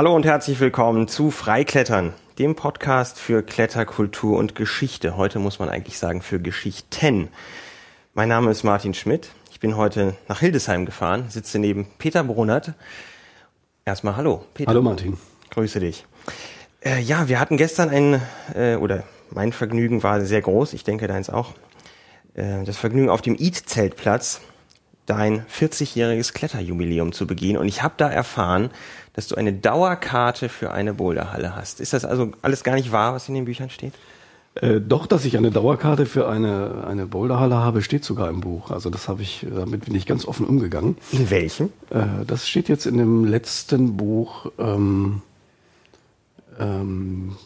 Hallo und herzlich willkommen zu Freiklettern, dem Podcast für Kletterkultur und Geschichte. Heute muss man eigentlich sagen für Geschichten. Mein Name ist Martin Schmidt. Ich bin heute nach Hildesheim gefahren, sitze neben Peter Brunert. Erstmal hallo, Peter. Hallo Martin. Grüße dich. Äh, ja, wir hatten gestern ein, äh, oder mein Vergnügen war sehr groß, ich denke deins auch, äh, das Vergnügen auf dem Eat-Zeltplatz dein 40-jähriges Kletterjubiläum zu begehen. Und ich habe da erfahren, dass du eine Dauerkarte für eine Boulderhalle hast. Ist das also alles gar nicht wahr, was in den Büchern steht? Äh, doch, dass ich eine Dauerkarte für eine, eine Boulderhalle habe, steht sogar im Buch. Also das habe ich, damit bin ich ganz offen umgegangen. In welchem? Äh, das steht jetzt in dem letzten Buch ähm, ähm,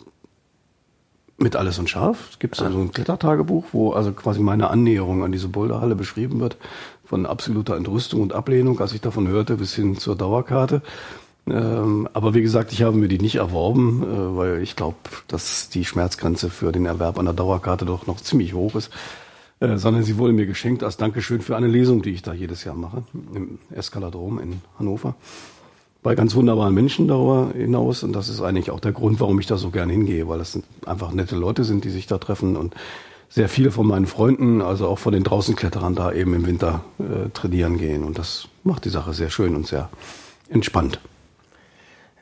mit Alles und Scharf. Es gibt also ein Klettertagebuch, wo also quasi meine Annäherung an diese Boulderhalle beschrieben wird. Von absoluter Entrüstung und Ablehnung, als ich davon hörte, bis hin zur Dauerkarte. Ähm, aber wie gesagt, ich habe mir die nicht erworben, äh, weil ich glaube, dass die Schmerzgrenze für den Erwerb einer Dauerkarte doch noch ziemlich hoch ist. Äh, sondern sie wurde mir geschenkt als Dankeschön für eine Lesung, die ich da jedes Jahr mache, im Eskaladrom in Hannover. Bei ganz wunderbaren Menschen darüber hinaus. Und das ist eigentlich auch der Grund, warum ich da so gern hingehe, weil das einfach nette Leute sind, die sich da treffen und sehr viele von meinen Freunden, also auch von den Draußenkletterern da eben im Winter äh, trainieren gehen. Und das macht die Sache sehr schön und sehr entspannt.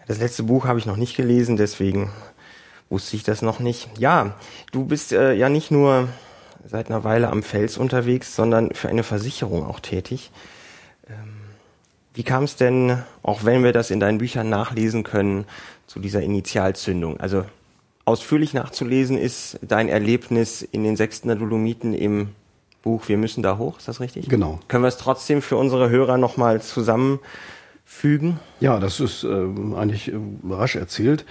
Das letzte Buch habe ich noch nicht gelesen, deswegen wusste ich das noch nicht. Ja, du bist äh, ja nicht nur seit einer Weile am Fels unterwegs, sondern für eine Versicherung auch tätig. Ähm, wie kam es denn, auch wenn wir das in deinen Büchern nachlesen können, zu dieser Initialzündung? Also ausführlich nachzulesen ist dein Erlebnis in den sechsten Dolomiten im Buch Wir müssen da hoch, ist das richtig? Genau. Können wir es trotzdem für unsere Hörer nochmal zusammen fügen? Ja, das ist äh, eigentlich äh, rasch erzählt.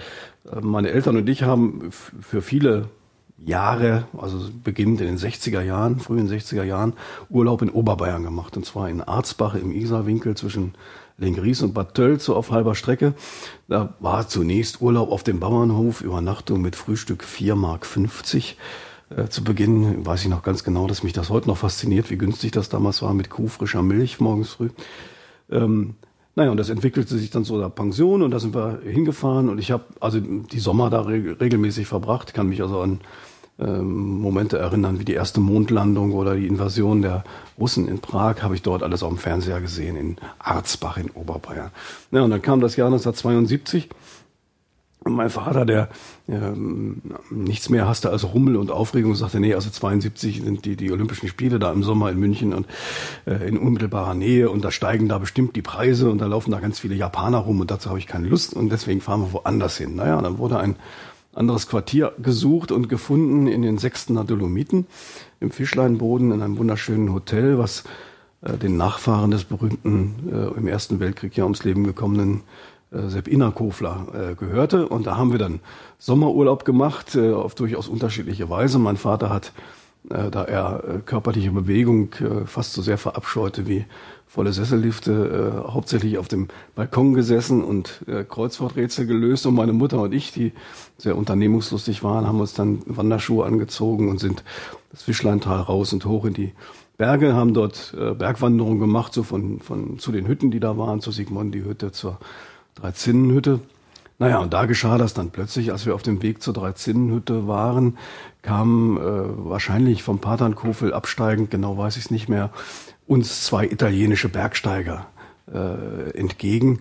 Äh, meine Eltern und ich haben für viele Jahre, also beginnend in den 60er Jahren, frühen 60er Jahren, Urlaub in Oberbayern gemacht. Und zwar in Arzbach im Isarwinkel zwischen Lengries und Bad Tölz, so auf halber Strecke. Da war zunächst Urlaub auf dem Bauernhof, Übernachtung mit Frühstück 4,50 Mark. Äh, zu Beginn weiß ich noch ganz genau, dass mich das heute noch fasziniert, wie günstig das damals war mit kuhfrischer Milch morgens früh. Ähm, naja, und das entwickelte sich dann so der Pension und da sind wir hingefahren und ich habe also die Sommer da re regelmäßig verbracht, kann mich also an ähm, Momente erinnern, wie die erste Mondlandung oder die Invasion der Russen in Prag, habe ich dort alles auf dem Fernseher gesehen, in Arzbach in Oberbayern. Ja, und dann kam das Jahr 1972 und mein Vater, der ähm, nichts mehr hasste als Rummel und Aufregung, sagte, nee, also 72 sind die, die Olympischen Spiele da im Sommer in München und äh, in unmittelbarer Nähe und da steigen da bestimmt die Preise und da laufen da ganz viele Japaner rum und dazu habe ich keine Lust und deswegen fahren wir woanders hin. Naja, dann wurde ein anderes Quartier gesucht und gefunden in den sechsten Dolomiten im Fischleinboden in einem wunderschönen Hotel, was äh, den Nachfahren des berühmten äh, im Ersten Weltkrieg ja ums Leben gekommenen äh, Sepp Innerkofler äh, gehörte. Und da haben wir dann Sommerurlaub gemacht, äh, auf durchaus unterschiedliche Weise. Mein Vater hat, äh, da er äh, körperliche Bewegung äh, fast so sehr verabscheute wie volle Sessellifte, äh, hauptsächlich auf dem Balkon gesessen und äh, Kreuzworträtsel gelöst. Und meine Mutter und ich, die sehr unternehmungslustig waren, haben uns dann Wanderschuhe angezogen und sind das Fischleintal raus und hoch in die Berge, haben dort äh, Bergwanderungen gemacht, so von, von zu den Hütten, die da waren, zur Sigmondi-Hütte, zur Dreizinnenhütte. Naja, und da geschah das dann plötzlich, als wir auf dem Weg zur Dreizinnenhütte waren, kamen äh, wahrscheinlich vom Paternkofel absteigend, genau weiß ich es nicht mehr, uns zwei italienische Bergsteiger äh, entgegen,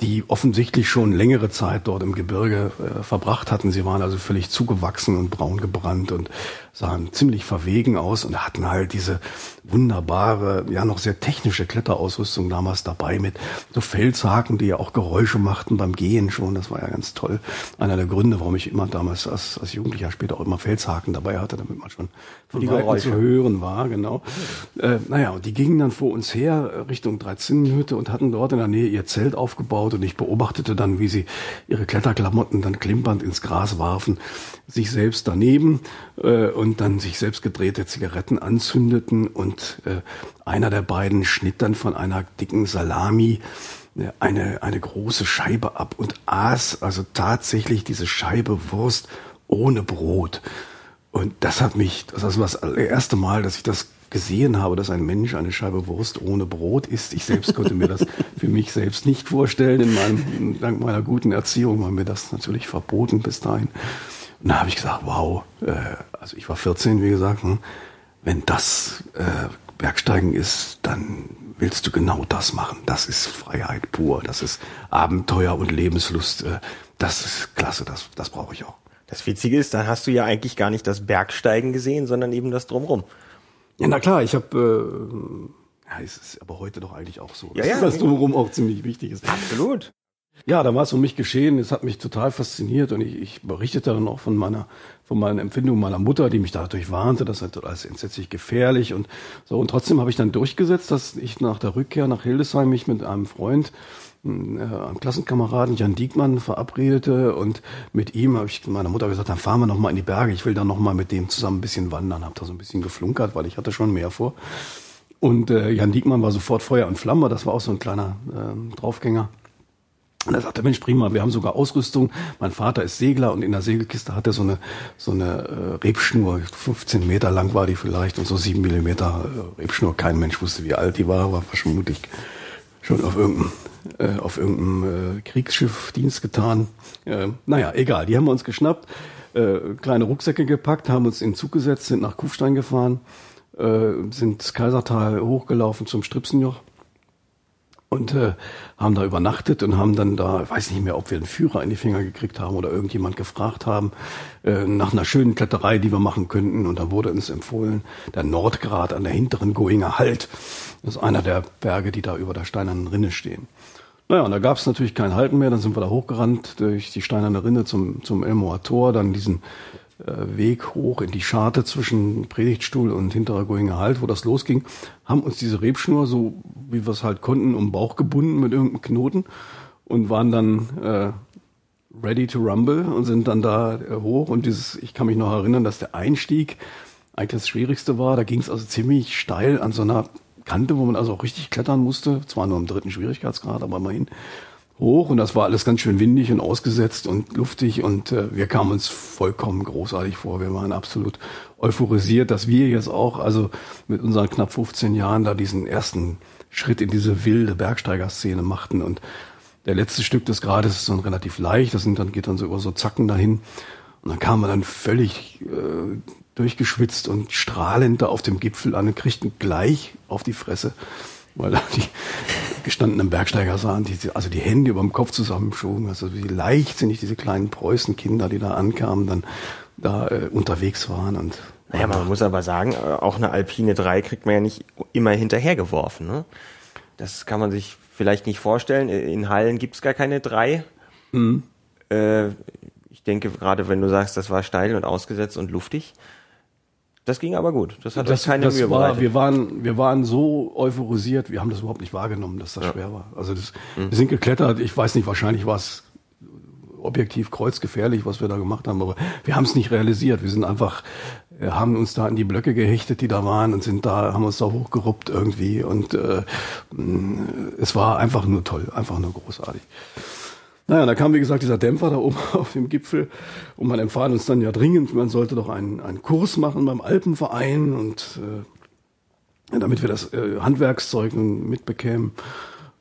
die offensichtlich schon längere Zeit dort im Gebirge äh, verbracht hatten. Sie waren also völlig zugewachsen und braun gebrannt und sahen ziemlich verwegen aus und hatten halt diese wunderbare, ja noch sehr technische Kletterausrüstung damals dabei mit so Felshaken, die ja auch Geräusche machten beim Gehen schon. Das war ja ganz toll. Einer der Gründe, warum ich immer damals als, als Jugendlicher später auch immer Felshaken dabei hatte, damit man schon von die Geräusche zu hören war, genau. Äh, naja, und die gingen dann vor uns her Richtung Dreizinnenhütte und hatten dort in der Nähe ihr Zelt aufgebaut und ich beobachtete dann, wie sie ihre Kletterklamotten dann klimpernd ins Gras warfen, sich selbst daneben äh, und dann sich selbst gedrehte Zigaretten anzündeten und äh, einer der beiden schnitt dann von einer dicken Salami äh, eine, eine große Scheibe ab und aß also tatsächlich diese Scheibe Wurst ohne Brot. Und das hat mich, das war das erste Mal, dass ich das gesehen habe, dass ein Mensch eine Scheibe Wurst ohne Brot isst. Ich selbst konnte mir das für mich selbst nicht vorstellen. In meinem, dank meiner guten Erziehung war mir das natürlich verboten bis dahin. Und da habe ich gesagt, wow, äh, also ich war 14, wie gesagt, hm, wenn das äh, Bergsteigen ist, dann willst du genau das machen. Das ist Freiheit pur, das ist Abenteuer und Lebenslust. Äh, das ist klasse, das, das brauche ich auch. Das Witzige ist, dann hast du ja eigentlich gar nicht das Bergsteigen gesehen, sondern eben das Drumrum. Ja, na klar, ich habe, äh, ja, es ist aber heute doch eigentlich auch so, ja, ja, das Drumherum auch ziemlich wichtig ist. Absolut. Ja, da war es um mich geschehen. Es hat mich total fasziniert und ich, ich berichtete dann auch von meiner, von meinen Empfindungen meiner Mutter, die mich dadurch warnte. Das ist alles entsetzlich gefährlich und so. Und trotzdem habe ich dann durchgesetzt, dass ich nach der Rückkehr nach Hildesheim mich mit einem Freund, äh, einem Klassenkameraden Jan Diekmann verabredete und mit ihm habe ich meiner Mutter gesagt, dann fahren wir noch mal in die Berge. Ich will dann noch mal mit dem zusammen ein bisschen wandern. Habe da so ein bisschen geflunkert, weil ich hatte schon mehr vor. Und äh, Jan Diekmann war sofort Feuer und Flamme. Das war auch so ein kleiner äh, Draufgänger. Und er sagte, Mensch, prima, wir haben sogar Ausrüstung. Mein Vater ist Segler und in der Segelkiste hat er so eine, so eine äh, Rebschnur, 15 Meter lang war die vielleicht und so sieben Millimeter äh, Rebschnur. Kein Mensch wusste, wie alt die war, war vermutlich schon auf irgendeinem, äh, auf irgendeinem äh, Kriegsschiff Dienst getan. Äh, naja, egal, die haben wir uns geschnappt, äh, kleine Rucksäcke gepackt, haben uns in den Zug gesetzt, sind nach Kufstein gefahren, äh, sind Kaisertal hochgelaufen zum Stripsenjoch und äh, haben da übernachtet und haben dann da, weiß nicht mehr, ob wir einen Führer in die Finger gekriegt haben oder irgendjemand gefragt haben, äh, nach einer schönen Kletterei, die wir machen könnten. Und da wurde uns empfohlen, der Nordgrat an der hinteren Goinger Halt. Das ist einer der Berge, die da über der steinernen Rinne stehen. Naja, und da gab es natürlich kein Halten mehr. Dann sind wir da hochgerannt durch die steinerne Rinne zum, zum Elmoer Tor, dann diesen Weg hoch in die Scharte zwischen Predigtstuhl und hinterer Goinger Halt, wo das losging, haben uns diese Rebschnur, so wie wir es halt konnten, um Bauch gebunden mit irgendeinem Knoten und waren dann äh, ready to rumble und sind dann da äh, hoch und dieses, ich kann mich noch erinnern, dass der Einstieg eigentlich das Schwierigste war. Da ging es also ziemlich steil an so einer Kante, wo man also auch richtig klettern musste. Zwar nur im dritten Schwierigkeitsgrad, aber immerhin hoch und das war alles ganz schön windig und ausgesetzt und luftig und äh, wir kamen uns vollkommen großartig vor. Wir waren absolut euphorisiert, dass wir jetzt auch, also mit unseren knapp 15 Jahren da diesen ersten Schritt in diese wilde Bergsteigerszene machten. Und der letzte Stück des Grades ist dann relativ leicht, das sind dann, geht dann so über so Zacken dahin. Und dann kam man dann völlig äh, durchgeschwitzt und strahlend da auf dem Gipfel an und kriegten gleich auf die Fresse weil da die gestandenen Bergsteiger sahen, die, also die Hände über dem Kopf zusammenschoben, also wie leichtsinnig diese kleinen Preußenkinder, die da ankamen, dann da äh, unterwegs waren und naja, man muss aber sagen, äh, auch eine Alpine 3 kriegt man ja nicht immer hinterhergeworfen. Ne? Das kann man sich vielleicht nicht vorstellen. In Hallen gibt's gar keine 3. Mhm. Äh, ich denke, gerade wenn du sagst, das war steil und ausgesetzt und luftig, das ging aber gut. Das hat das, keine das Mühe war, Wir waren, wir waren so euphorisiert, wir haben das überhaupt nicht wahrgenommen, dass das ja. schwer war. Also das, mhm. wir sind geklettert, ich weiß nicht, wahrscheinlich war es objektiv kreuzgefährlich, was wir da gemacht haben, aber wir haben es nicht realisiert. Wir sind einfach, äh, haben uns da an die Blöcke gehechtet, die da waren und sind da, haben uns da hochgeruppt irgendwie und äh, es war einfach nur toll, einfach nur großartig. Naja, da kam wie gesagt dieser Dämpfer da oben auf dem Gipfel und man empfahl uns dann ja dringend, man sollte doch einen, einen Kurs machen beim Alpenverein und äh, damit wir das äh, Handwerkszeug mitbekämen.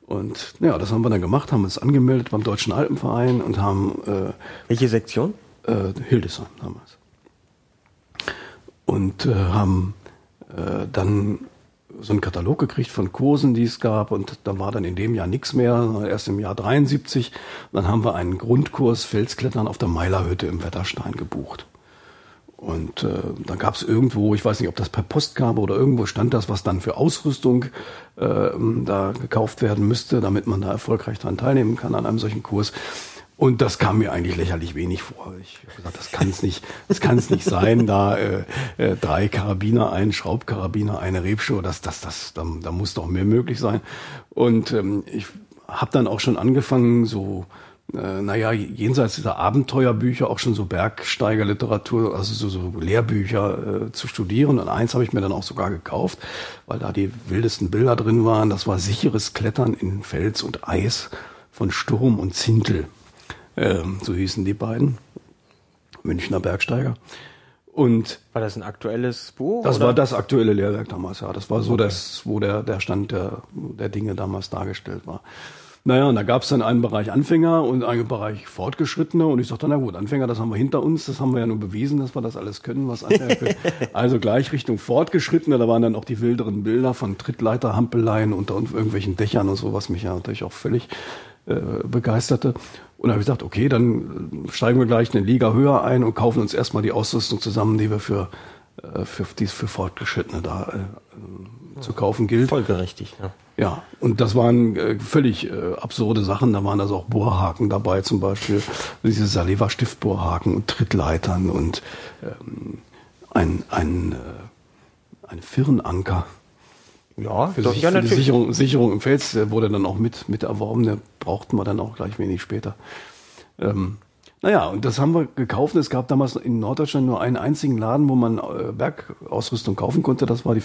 Und ja, das haben wir dann gemacht, haben uns angemeldet beim Deutschen Alpenverein und haben äh, welche Sektion? Äh, Hildesheim damals. Und äh, haben äh, dann so einen Katalog gekriegt von Kursen, die es gab und da war dann in dem Jahr nichts mehr, erst im Jahr 73. Dann haben wir einen Grundkurs Felsklettern auf der Meilerhütte im Wetterstein gebucht. Und äh, dann gab es irgendwo, ich weiß nicht, ob das per Post kam oder irgendwo stand das, was dann für Ausrüstung äh, da gekauft werden müsste, damit man da erfolgreich daran teilnehmen kann an einem solchen Kurs. Und das kam mir eigentlich lächerlich wenig vor. Ich habe gesagt, das kann es nicht, das kann es nicht sein. Da äh, äh, drei Karabiner, ein Schraubkarabiner, eine Rebschuhe, das, das, das, da, da muss doch mehr möglich sein. Und ähm, ich habe dann auch schon angefangen, so äh, naja, jenseits dieser Abenteuerbücher auch schon so Bergsteigerliteratur, also so, so Lehrbücher äh, zu studieren. Und eins habe ich mir dann auch sogar gekauft, weil da die wildesten Bilder drin waren. Das war sicheres Klettern in Fels und Eis von Sturm und Zintel. Ähm, so hießen die beiden Münchner Bergsteiger. Und war das ein aktuelles Buch? Das oder? war das aktuelle Lehrwerk damals, ja. Das war so okay. das, wo der, der Stand der, der Dinge damals dargestellt war. Naja, und da gab es dann einen Bereich Anfänger und einen Bereich Fortgeschrittene. Und ich sagte, na gut, Anfänger, das haben wir hinter uns, das haben wir ja nur bewiesen, dass wir das alles können, was Anfänger können. also gleich Richtung Fortgeschrittene, da waren dann auch die wilderen Bilder von Trittleiterhampeleien unter irgendwelchen Dächern und so, was mich ja natürlich auch völlig äh, begeisterte. Und da habe ich gesagt, okay, dann steigen wir gleich eine Liga höher ein und kaufen uns erstmal die Ausrüstung zusammen, die wir für, äh, für, die für Fortgeschrittene da äh, zu kaufen gilt. Folgerichtig, ja. Ja, und das waren äh, völlig äh, absurde Sachen. Da waren also auch Bohrhaken dabei, zum Beispiel diese Saleva Stiftbohrhaken und Trittleitern und ähm, ein, ein, äh, ein Firnanker. Ja, für, sich, ja, für die Sicherung, Sicherung im Fels der wurde dann auch mit, mit erworben. Der brauchten wir dann auch gleich wenig später. Ähm, naja, und das haben wir gekauft. Es gab damals in Norddeutschland nur einen einzigen Laden, wo man äh, Bergausrüstung kaufen konnte. Das war die,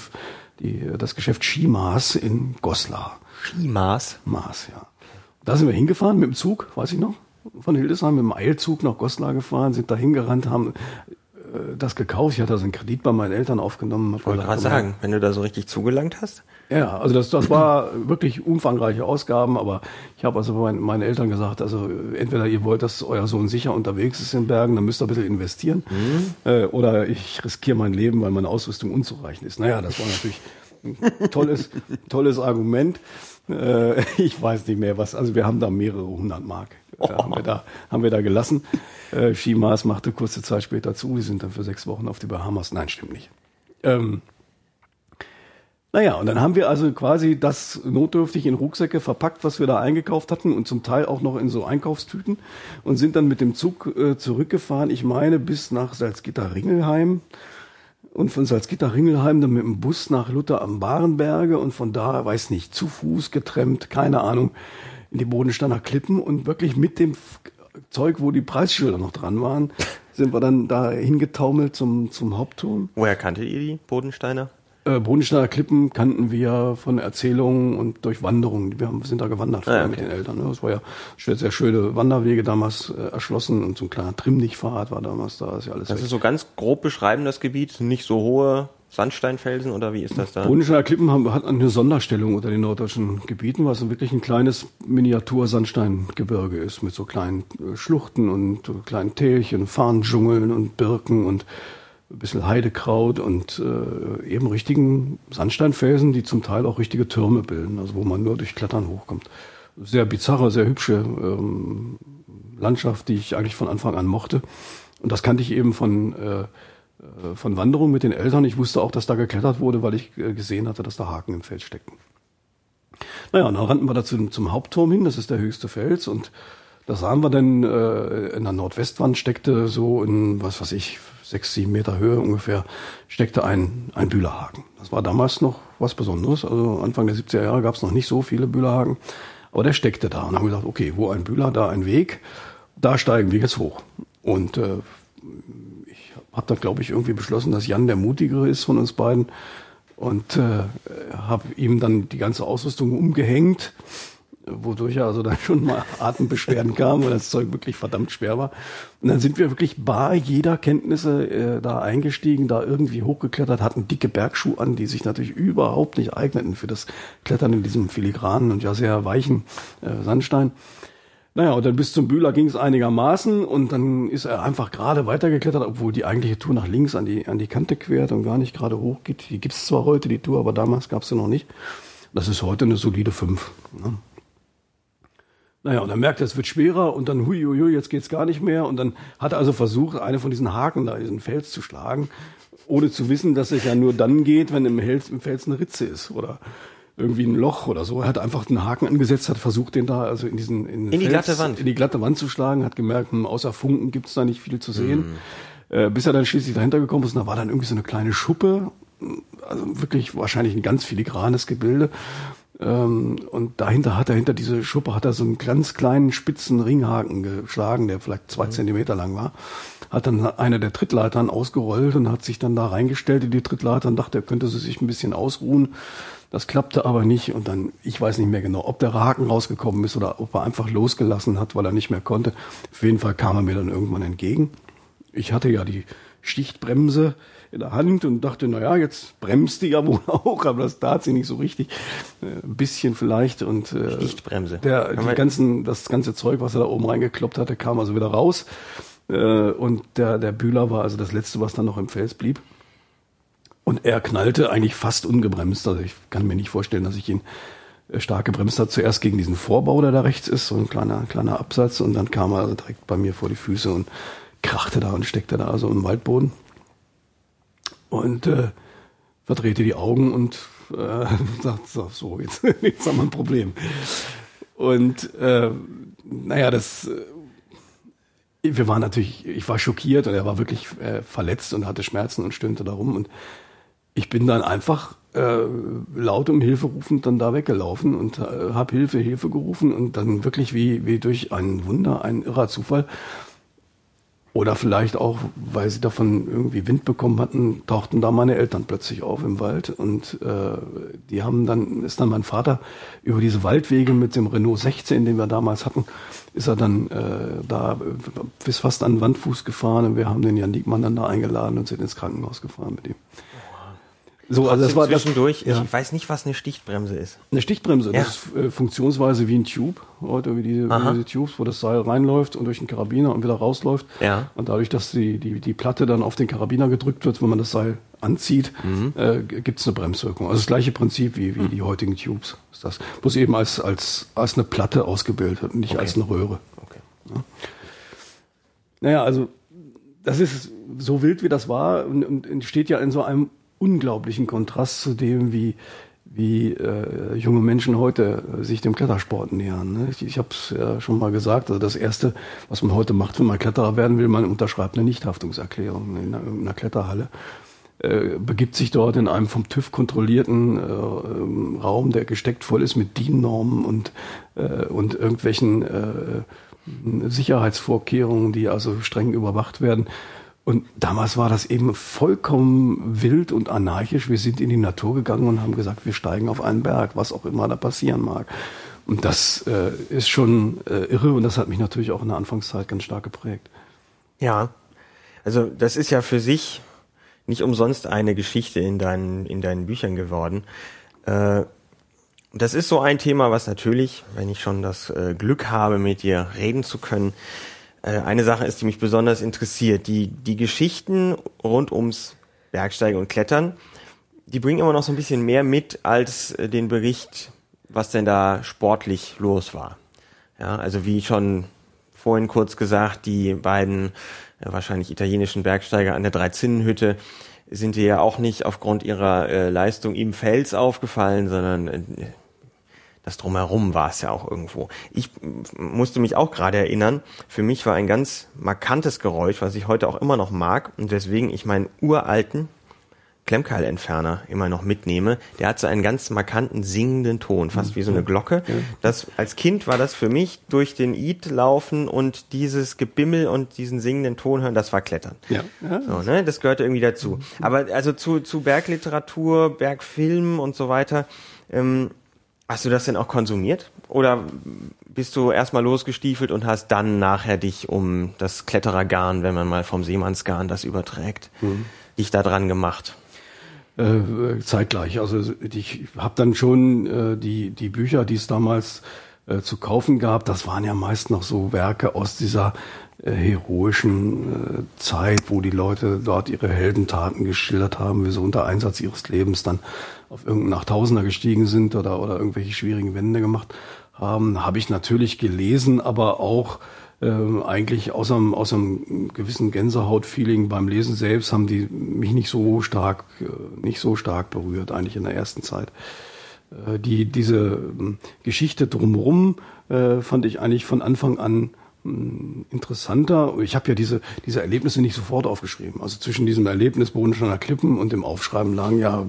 die, das Geschäft Skimaß in Goslar. Skimaß? Maß, ja. Da sind wir hingefahren mit dem Zug, weiß ich noch, von Hildesheim mit dem Eilzug nach Goslar gefahren, sind da hingerannt, haben äh, das gekauft. Ich hatte also einen Kredit bei meinen Eltern aufgenommen. Ich wollte gerade sagen, wenn du da so richtig zugelangt hast. Ja, also das, das war wirklich umfangreiche Ausgaben, aber ich habe also meinen, meinen Eltern gesagt, also entweder ihr wollt, dass euer Sohn sicher unterwegs ist in Bergen, dann müsst ihr ein bisschen investieren, mhm. äh, oder ich riskiere mein Leben, weil meine Ausrüstung unzureichend ist. Naja, das war natürlich ein tolles, tolles Argument. Äh, ich weiß nicht mehr was, also wir haben da mehrere hundert Mark, äh, haben, wir da, haben wir da gelassen. Äh, Skimaß machte kurze Zeit später zu, die sind dann für sechs Wochen auf die Bahamas. Nein, stimmt nicht. Ähm, naja, und dann haben wir also quasi das notdürftig in Rucksäcke verpackt, was wir da eingekauft hatten und zum Teil auch noch in so Einkaufstüten und sind dann mit dem Zug äh, zurückgefahren, ich meine bis nach Salzgitter-Ringelheim und von Salzgitter-Ringelheim dann mit dem Bus nach Luther am Barenberge und von da, weiß nicht, zu Fuß getrennt, keine Ahnung, in die Bodensteiner Klippen und wirklich mit dem Zeug, wo die Preisschilder noch dran waren, sind wir dann da hingetaumelt zum, zum Hauptturm. Woher kanntet ihr die Bodensteiner? Äh, Bodensteiner Klippen kannten wir von Erzählungen und durch Wanderungen. Wir haben, sind da gewandert ah, okay. mit den Eltern. Ne? Das war ja sehr schöne Wanderwege damals äh, erschlossen und so ein kleiner Trimmlichtpfad war damals da. Ist ja alles das ist so ganz grob beschreiben, das Gebiet. Nicht so hohe Sandsteinfelsen oder wie ist das da? Bodensteiner Klippen haben, hat eine Sonderstellung unter den norddeutschen Gebieten, was wirklich ein kleines Miniatur-Sandsteingebirge ist mit so kleinen äh, Schluchten und kleinen Tälchen, Farndschungeln und Birken und ein bisschen Heidekraut und äh, eben richtigen Sandsteinfelsen, die zum Teil auch richtige Türme bilden, also wo man nur durch Klettern hochkommt. Sehr bizarre, sehr hübsche ähm, Landschaft, die ich eigentlich von Anfang an mochte. Und das kannte ich eben von, äh, äh von Wanderungen mit den Eltern. Ich wusste auch, dass da geklettert wurde, weil ich äh, gesehen hatte, dass da Haken im Feld steckten. Naja, und dann rannten wir dazu zum Hauptturm hin, das ist der höchste Fels und da sahen wir dann, äh, in der Nordwestwand steckte so in, was weiß ich, sechs, sieben Meter Höhe ungefähr, steckte ein, ein Bühlerhaken. Das war damals noch was Besonderes. Also Anfang der 70er Jahre gab es noch nicht so viele Bühlerhaken. Aber der steckte da. Und haben gesagt, okay, wo ein Bühler, da ein Weg, da steigen wir jetzt hoch. Und äh, ich habe dann, glaube ich, irgendwie beschlossen, dass Jan der Mutigere ist von uns beiden. Und äh, habe ihm dann die ganze Ausrüstung umgehängt wodurch er also dann schon mal Atembeschwerden kam, weil das Zeug wirklich verdammt schwer war. Und dann sind wir wirklich bar jeder Kenntnisse äh, da eingestiegen, da irgendwie hochgeklettert, hatten dicke Bergschuhe an, die sich natürlich überhaupt nicht eigneten für das Klettern in diesem filigranen und ja sehr weichen äh, Sandstein. Naja, und dann bis zum Bühler ging es einigermaßen und dann ist er einfach gerade weitergeklettert, obwohl die eigentliche Tour nach links an die, an die Kante quert und gar nicht gerade hoch geht. Die gibt's zwar heute, die Tour, aber damals gab's sie noch nicht. Das ist heute eine solide 5. Ne? Naja, und dann merkt er, es wird schwerer und dann hui, hui, hui jetzt geht's gar nicht mehr. Und dann hat er also versucht, eine von diesen Haken da, diesen Fels zu schlagen, ohne zu wissen, dass es ja nur dann geht, wenn im, Hels, im Fels eine Ritze ist oder irgendwie ein Loch oder so. Er hat einfach einen Haken angesetzt, hat versucht, den da also in diesen in, in die Fels, glatte Wand in die glatte Wand zu schlagen, hat gemerkt, hm, außer Funken gibt's da nicht viel zu sehen. Mm. Äh, bis er dann schließlich dahinter gekommen ist, und da war dann irgendwie so eine kleine Schuppe, also wirklich wahrscheinlich ein ganz filigranes Gebilde. Ähm, und dahinter hat er, hinter diese Schuppe hat er so einen ganz kleinen spitzen Ringhaken geschlagen, der vielleicht zwei mhm. Zentimeter lang war. Hat dann einer der Trittleitern ausgerollt und hat sich dann da reingestellt in die Trittleiter und dachte, er könnte sich ein bisschen ausruhen. Das klappte aber nicht und dann, ich weiß nicht mehr genau, ob der Haken rausgekommen ist oder ob er einfach losgelassen hat, weil er nicht mehr konnte. Auf jeden Fall kam er mir dann irgendwann entgegen. Ich hatte ja die Stichtbremse in der Hand und dachte, na ja, jetzt bremst die ja wohl auch, aber das tat sie nicht so richtig. Äh, ein bisschen vielleicht und äh, Stichtbremse. Der, die ganzen, das ganze Zeug, was er da oben reingekloppt hatte, kam also wieder raus. Äh, und der, der Bühler war also das letzte, was dann noch im Fels blieb. Und er knallte eigentlich fast ungebremst. Also ich kann mir nicht vorstellen, dass ich ihn äh, stark gebremst hat. Zuerst gegen diesen Vorbau, der da rechts ist, so ein kleiner, kleiner Absatz. Und dann kam er direkt bei mir vor die Füße und krachte da und steckte da so im Waldboden. Und äh, verdrehte die Augen und äh, sagt, so, jetzt, jetzt haben wir ein Problem. Und äh, naja, das äh, wir waren natürlich, ich war schockiert und er war wirklich äh, verletzt und hatte Schmerzen und stöhnte darum. Und ich bin dann einfach äh, laut um Hilfe rufend dann da weggelaufen und äh, habe Hilfe, Hilfe gerufen und dann wirklich wie, wie durch ein Wunder, ein irrer Zufall. Oder vielleicht auch, weil sie davon irgendwie Wind bekommen hatten, tauchten da meine Eltern plötzlich auf im Wald und äh, die haben dann, ist dann mein Vater über diese Waldwege mit dem Renault 16, den wir damals hatten, ist er dann äh, da bis fast an den Wandfuß gefahren und wir haben den Jan Diekmann dann da eingeladen und sind ins Krankenhaus gefahren mit ihm. So, also das war zwischendurch. Das, ja. Ich weiß nicht, was eine Stichbremse ist. Eine Stichbremse, ja. das ist äh, funktionsweise wie ein Tube, heute wie diese, wie diese Tubes, wo das Seil reinläuft und durch den Karabiner und wieder rausläuft. Ja. Und dadurch, dass die, die, die Platte dann auf den Karabiner gedrückt wird, wenn man das Seil anzieht, mhm. äh, gibt es eine Bremswirkung. Also das gleiche Prinzip wie, wie mhm. die heutigen Tubes ist das. Bloß eben als, als, als eine Platte ausgebildet und nicht okay. als eine Röhre. Okay. Ja. Naja, also das ist so wild, wie das war und, und steht ja in so einem unglaublichen Kontrast zu dem, wie wie äh, junge Menschen heute äh, sich dem Klettersport nähern. Ne? Ich, ich habe es ja schon mal gesagt, also das Erste, was man heute macht, wenn man Kletterer werden will, man unterschreibt eine Nichthaftungserklärung in einer, in einer Kletterhalle, äh, begibt sich dort in einem vom TÜV kontrollierten äh, Raum, der gesteckt voll ist mit DIN-Normen und, äh, und irgendwelchen äh, Sicherheitsvorkehrungen, die also streng überwacht werden und damals war das eben vollkommen wild und anarchisch. Wir sind in die Natur gegangen und haben gesagt, wir steigen auf einen Berg, was auch immer da passieren mag. Und das äh, ist schon äh, irre und das hat mich natürlich auch in der Anfangszeit ganz stark geprägt. Ja, also das ist ja für sich nicht umsonst eine Geschichte in deinen, in deinen Büchern geworden. Äh, das ist so ein Thema, was natürlich, wenn ich schon das äh, Glück habe, mit dir reden zu können, eine Sache ist, die mich besonders interessiert. Die, die Geschichten rund ums Bergsteigen und Klettern, die bringen immer noch so ein bisschen mehr mit als äh, den Bericht, was denn da sportlich los war. Ja, also wie schon vorhin kurz gesagt, die beiden äh, wahrscheinlich italienischen Bergsteiger an der Dreizinnenhütte sind dir ja auch nicht aufgrund ihrer äh, Leistung im Fels aufgefallen, sondern äh, das drumherum war es ja auch irgendwo. Ich musste mich auch gerade erinnern, für mich war ein ganz markantes Geräusch, was ich heute auch immer noch mag und weswegen ich meinen uralten Klemmkeilentferner immer noch mitnehme, der hat so einen ganz markanten singenden Ton, fast wie so eine Glocke. Das als Kind war das für mich durch den Eid laufen und dieses Gebimmel und diesen singenden Ton hören, das war Klettern. Ja. ja. So, ne, das gehörte irgendwie dazu. Aber also zu zu Bergliteratur, Bergfilm und so weiter. Ähm, Hast du das denn auch konsumiert? Oder bist du erstmal losgestiefelt und hast dann nachher dich um das Kletterergarn, wenn man mal vom Seemannsgarn das überträgt, mhm. dich da dran gemacht? Äh, zeitgleich. Also ich habe dann schon äh, die, die Bücher, die es damals äh, zu kaufen gab, das waren ja meist noch so Werke aus dieser äh, heroischen äh, Zeit, wo die Leute dort ihre Heldentaten geschildert haben, wie sie unter Einsatz ihres Lebens dann auf irgendeinen Achttausender gestiegen sind oder, oder irgendwelche schwierigen Wände gemacht haben, habe ich natürlich gelesen, aber auch ähm, eigentlich aus einem, aus einem gewissen Gänsehaut-Feeling beim Lesen selbst haben die mich nicht so stark, äh, nicht so stark berührt, eigentlich in der ersten Zeit. Äh, die, diese äh, Geschichte drumherum äh, fand ich eigentlich von Anfang an interessanter. Ich habe ja diese, diese Erlebnisse nicht sofort aufgeschrieben. Also zwischen diesem Erlebnis Bodensteiner Klippen und dem Aufschreiben lagen ja,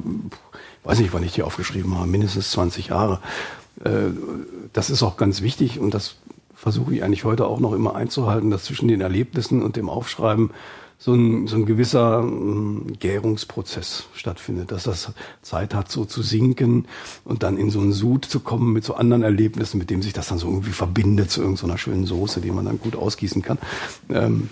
weiß nicht, wann ich die aufgeschrieben habe, mindestens 20 Jahre. Äh, das ist auch ganz wichtig und das versuche ich eigentlich heute auch noch immer einzuhalten, dass zwischen den Erlebnissen und dem Aufschreiben so ein, so ein gewisser ähm, Gärungsprozess stattfindet, dass das Zeit hat, so zu sinken und dann in so einen Sud zu kommen mit so anderen Erlebnissen, mit dem sich das dann so irgendwie verbindet zu irgendeiner schönen Soße, die man dann gut ausgießen kann. Ähm,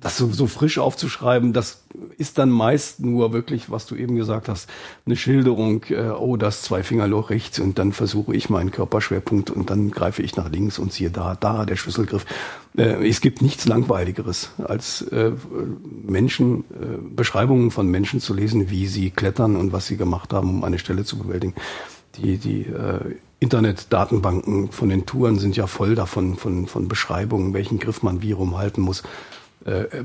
das so, so frisch aufzuschreiben, das ist dann meist nur wirklich, was du eben gesagt hast, eine Schilderung, äh, oh, das zwei Fingerloch rechts und dann versuche ich meinen Körperschwerpunkt und dann greife ich nach links und siehe da, da der Schlüsselgriff. Äh, es gibt nichts Langweiligeres, als äh, Menschen, äh, Beschreibungen von Menschen zu lesen, wie sie klettern und was sie gemacht haben, um eine Stelle zu bewältigen. Die, die äh, Internetdatenbanken von den Touren sind ja voll davon, von, von Beschreibungen, welchen Griff man wie rumhalten muss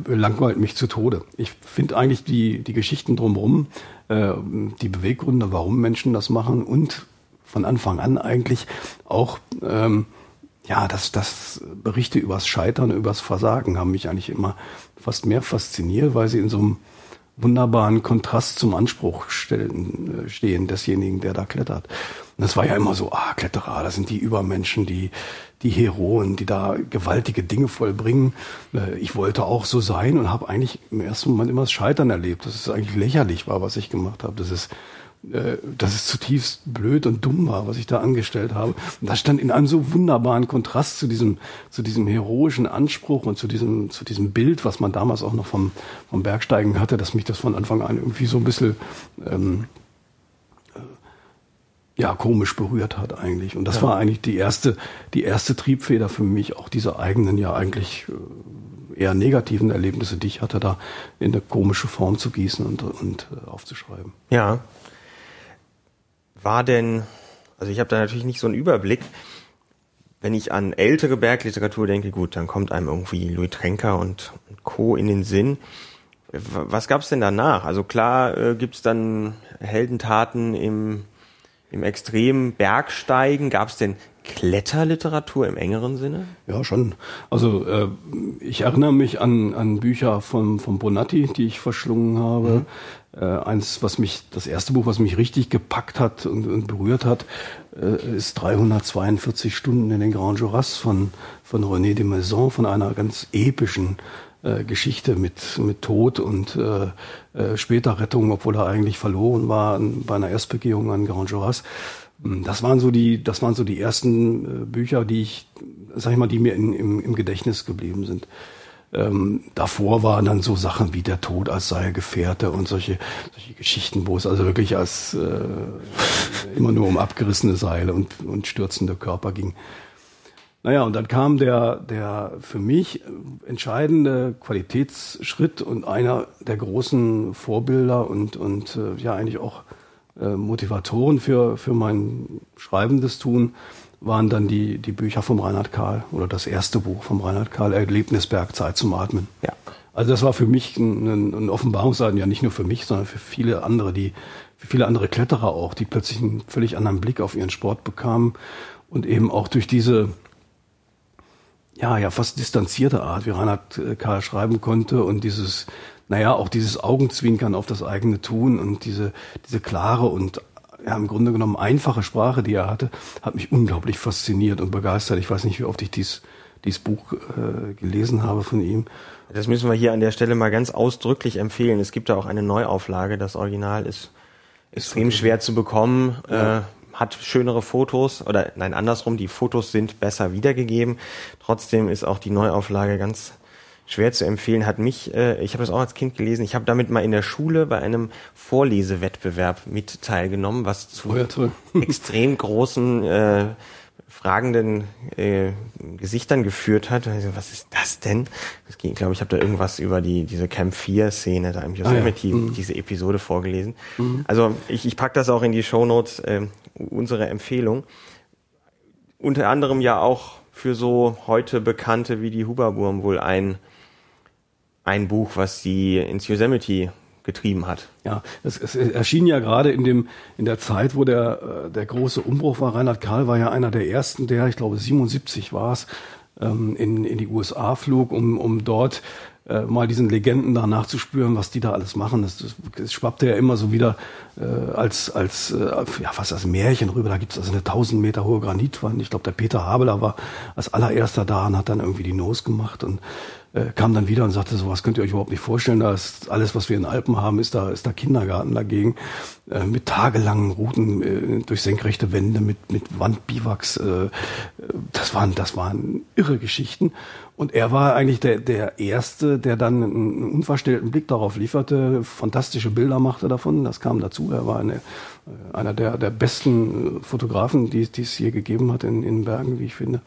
langweilt mich zu Tode. Ich finde eigentlich die, die Geschichten drumherum, äh, die Beweggründe, warum Menschen das machen und von Anfang an eigentlich auch, ähm, ja, das, das Berichte übers Scheitern, übers Versagen haben mich eigentlich immer fast mehr fasziniert, weil sie in so einem wunderbaren Kontrast zum Anspruch stellen, äh, stehen desjenigen, der da klettert. Und das war ja immer so, ah, Kletterer, das sind die Übermenschen, die, die Heroen, die da gewaltige Dinge vollbringen. Äh, ich wollte auch so sein und habe eigentlich im ersten Moment immer das Scheitern erlebt. Das ist eigentlich lächerlich war, was ich gemacht habe. Das ist äh, dass es zutiefst blöd und dumm war, was ich da angestellt habe. Und das stand in einem so wunderbaren Kontrast zu diesem, zu diesem heroischen Anspruch und zu diesem, zu diesem Bild, was man damals auch noch vom, vom Bergsteigen hatte, dass mich das von Anfang an irgendwie so ein bisschen ähm, äh, ja, komisch berührt hat eigentlich. Und das ja. war eigentlich die erste, die erste Triebfeder für mich, auch diese eigenen ja eigentlich äh, eher negativen Erlebnisse, die ich hatte, da in eine komische Form zu gießen und, und aufzuschreiben. Ja, war denn, also ich habe da natürlich nicht so einen Überblick, wenn ich an ältere Bergliteratur denke, gut, dann kommt einem irgendwie Louis Trenker und Co. in den Sinn. Was gab's denn danach? Also klar äh, gibt's dann Heldentaten im, im extremen Bergsteigen. Gab's denn Kletterliteratur im engeren Sinne? Ja, schon. Also äh, ich erinnere mich an, an Bücher von, von Bonatti, die ich verschlungen habe. Mhm. Äh, eins, was mich, das erste Buch, was mich richtig gepackt hat und, und berührt hat, äh, ist 342 Stunden in den Grand Juras von, von René de Maison, von einer ganz epischen äh, Geschichte mit, mit Tod und äh, äh, später Rettung, obwohl er eigentlich verloren war bei einer Erstbegehung an Grand Juras. Hm, das waren so die, das waren so die ersten äh, Bücher, die ich, sag ich mal, die mir in, im, im Gedächtnis geblieben sind. Ähm, davor waren dann so Sachen wie der Tod als Seilgefährte und solche, solche Geschichten, wo es also wirklich als äh, immer nur um abgerissene Seile und, und stürzende Körper ging. Naja, und dann kam der, der für mich entscheidende Qualitätsschritt und einer der großen Vorbilder und, und äh, ja eigentlich auch äh, Motivatoren für, für mein schreibendes Tun waren dann die, die Bücher vom Reinhard Karl oder das erste Buch vom Reinhard Karl, Erlebnisberg, Zeit zum Atmen. Ja. Also das war für mich ein, ein Offenbarungsseiten, ja nicht nur für mich, sondern für viele andere, die, für viele andere Kletterer auch, die plötzlich einen völlig anderen Blick auf ihren Sport bekamen und eben auch durch diese, ja, ja, fast distanzierte Art, wie Reinhard äh, Karl schreiben konnte und dieses, naja, auch dieses Augenzwinkern auf das eigene Tun und diese, diese klare und ja, im Grunde genommen einfache Sprache, die er hatte, hat mich unglaublich fasziniert und begeistert. Ich weiß nicht, wie oft ich dies, dies Buch äh, gelesen habe von ihm. Das müssen wir hier an der Stelle mal ganz ausdrücklich empfehlen. Es gibt da auch eine Neuauflage. Das Original ist extrem schwer zu bekommen. Ja. Äh, hat schönere Fotos oder nein, andersrum, die Fotos sind besser wiedergegeben. Trotzdem ist auch die Neuauflage ganz schwer zu empfehlen, hat mich, äh, ich habe das auch als Kind gelesen, ich habe damit mal in der Schule bei einem Vorlesewettbewerb mit teilgenommen, was zu oh extrem großen äh, fragenden äh, Gesichtern geführt hat. Also, was ist das denn? Das ging, ich glaube, ich habe da irgendwas über die diese Camp 4 Szene da im Yosemite, ah, ja. mhm. diese Episode vorgelesen. Mhm. Also ich, ich pack das auch in die Show Notes, äh, unsere Empfehlung. Unter anderem ja auch für so heute Bekannte wie die Huberburm wohl ein ein Buch, was sie ins Yosemite getrieben hat. Ja, es, es erschien ja gerade in dem in der Zeit, wo der äh, der große Umbruch war. Reinhard Karl war ja einer der ersten, der, ich glaube 77 war es, ähm, in in die USA flog, um um dort äh, mal diesen Legenden da nachzuspüren, was die da alles machen. Das, das, das schwappte ja immer so wieder äh, als als äh, ja fast als Märchen rüber. Da gibt es also eine 1000 Meter hohe Granitwand. Ich glaube, der Peter Habeler war als allererster da und hat dann irgendwie die Nose gemacht und äh, kam dann wieder und sagte, sowas könnt ihr euch überhaupt nicht vorstellen. Da ist alles, was wir in Alpen haben, ist da, ist da Kindergarten dagegen. Äh, mit tagelangen Routen äh, durch senkrechte Wände, mit, mit Wandbiwaks. Äh, das waren, das waren irre Geschichten. Und er war eigentlich der, der Erste, der dann einen unverstellten Blick darauf lieferte, fantastische Bilder machte davon. Das kam dazu. Er war eine, äh, einer der, der besten äh, Fotografen, die, die es je gegeben hat in, in Bergen, wie ich finde.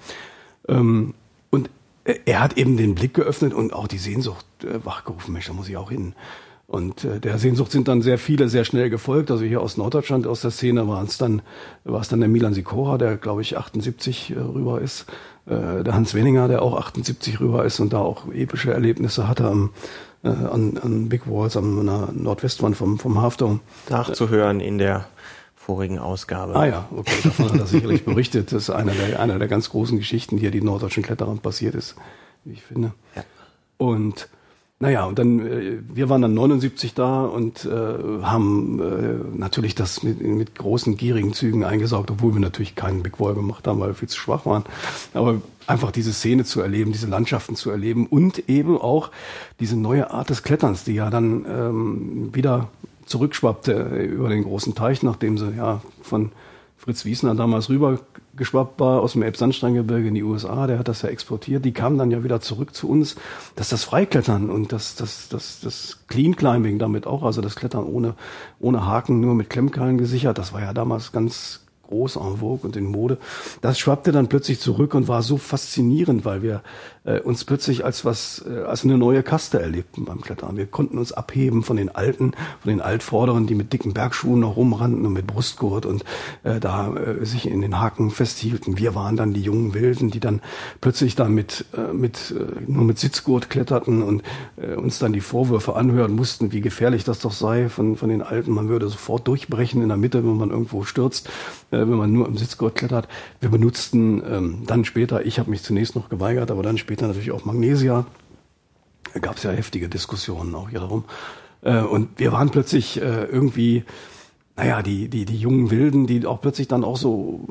Ähm, er hat eben den Blick geöffnet und auch die Sehnsucht äh, wachgerufen. Mensch, da muss ich auch hin. Und äh, der Sehnsucht sind dann sehr viele sehr schnell gefolgt. Also hier aus Norddeutschland, aus der Szene war es dann, dann der Milan Sikora, der glaube ich 78 äh, rüber ist, äh, der Hans Wenninger, der auch 78 rüber ist und da auch epische Erlebnisse hatte am äh, an, an Big Walls am Nordwestwand vom vom Halfdome. Nachzuhören in der vorigen Ausgabe. Ah ja, okay, davon hat er sicherlich berichtet. Das ist einer der, einer der ganz großen Geschichten, die hier die norddeutschen Kletterern passiert ist, wie ich finde. Ja. Und naja, und dann, äh, wir waren dann 79 da und äh, haben äh, natürlich das mit, mit großen, gierigen Zügen eingesaugt, obwohl wir natürlich keinen Big Wall gemacht haben, weil wir viel zu schwach waren. Aber einfach diese Szene zu erleben, diese Landschaften zu erleben und eben auch diese neue Art des Kletterns, die ja dann ähm, wieder zurückschwappte über den großen Teich, nachdem sie ja von Fritz Wiesner damals rübergeschwappt war aus dem Elbsandsteingebirge in die USA, der hat das ja exportiert, die kamen dann ja wieder zurück zu uns, dass das Freiklettern und das, das, das, das Clean Climbing damit auch, also das Klettern ohne, ohne Haken, nur mit Klemmkeilen gesichert, das war ja damals ganz, groß en vogue und in Mode. Das schwappte dann plötzlich zurück und war so faszinierend, weil wir äh, uns plötzlich als was, äh, als eine neue Kaste erlebten beim Klettern. Wir konnten uns abheben von den Alten, von den Altvorderen, die mit dicken Bergschuhen noch rumrannten und mit Brustgurt und äh, da äh, sich in den Haken festhielten. Wir waren dann die jungen Wilden, die dann plötzlich dann mit, äh, mit äh, nur mit Sitzgurt kletterten und äh, uns dann die Vorwürfe anhören mussten, wie gefährlich das doch sei von, von den Alten. Man würde sofort durchbrechen in der Mitte, wenn man irgendwo stürzt, äh, wenn man nur im Sitzgurt klettert. Wir benutzten ähm, dann später, ich habe mich zunächst noch geweigert, aber dann später später natürlich auch Magnesia. Da gab es ja heftige Diskussionen auch hier darum. Äh, und wir waren plötzlich äh, irgendwie, naja, die, die, die jungen Wilden, die auch plötzlich dann auch so,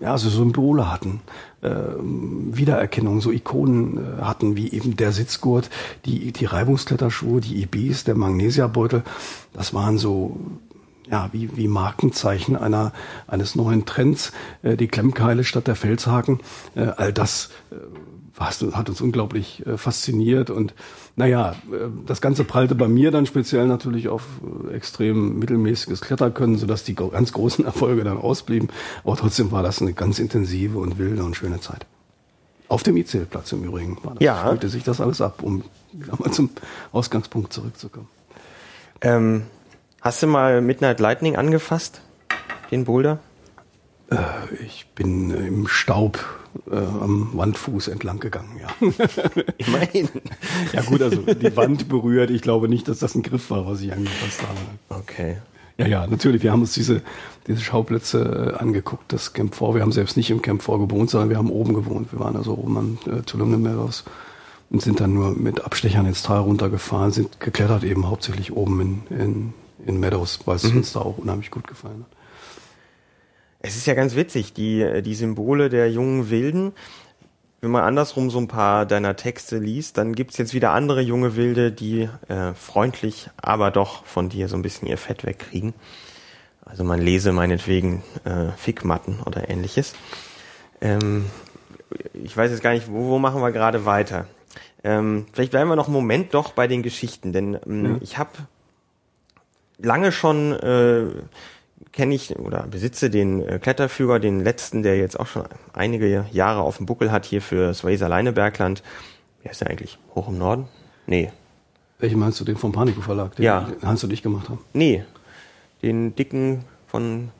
ja, so Symbole hatten, äh, Wiedererkennung, so Ikonen äh, hatten, wie eben der Sitzgurt, die, die Reibungskletterschuhe, die IBs, der Magnesiabeutel. Das waren so ja, wie, wie Markenzeichen einer, eines neuen Trends, äh, die Klemmkeile statt der Felshaken, äh, all das äh, hat uns unglaublich äh, fasziniert und naja, äh, das Ganze prallte bei mir dann speziell natürlich auf äh, extrem mittelmäßiges Kletterkönnen, sodass die ganz großen Erfolge dann ausblieben. Aber trotzdem war das eine ganz intensive und wilde und schöne Zeit. Auf dem ICL-Platz im Übrigen war das, ja. spielte sich das alles ab, um mal zum Ausgangspunkt zurückzukommen. Ähm, hast du mal Midnight Lightning angefasst, den Boulder? Äh, ich bin im Staub äh, am Wandfuß entlang gegangen, ja. Immerhin. ja gut, also die Wand berührt. Ich glaube nicht, dass das ein Griff war, was ich angefasst habe. Okay. Ja, ja, natürlich. Wir haben uns diese, diese Schauplätze äh, angeguckt, das Camp 4. Wir haben selbst nicht im Camp 4 gewohnt, sondern wir haben oben gewohnt. Wir waren also oben an äh, Tulum Meadows und sind dann nur mit Abstechern ins Tal runtergefahren, sind geklettert eben hauptsächlich oben in, in, in Meadows, weil es mhm. uns da auch unheimlich gut gefallen hat. Es ist ja ganz witzig, die, die Symbole der jungen Wilden. Wenn man andersrum so ein paar deiner Texte liest, dann gibt's jetzt wieder andere junge Wilde, die äh, freundlich, aber doch von dir so ein bisschen ihr Fett wegkriegen. Also man lese meinetwegen äh, Fickmatten oder ähnliches. Ähm, ich weiß jetzt gar nicht, wo, wo machen wir gerade weiter. Ähm, vielleicht bleiben wir noch einen Moment doch bei den Geschichten, denn ähm, ja. ich habe lange schon äh, kenne ich oder besitze den äh, Kletterführer, den letzten, der jetzt auch schon einige Jahre auf dem Buckel hat, hier für das Weser Leinebergland. Wie heißt der eigentlich? Hoch im Norden? Nee. Welchen meinst du, den vom Panico Verlag, den ja. Hans und ich gemacht haben? Nee. Den dicken von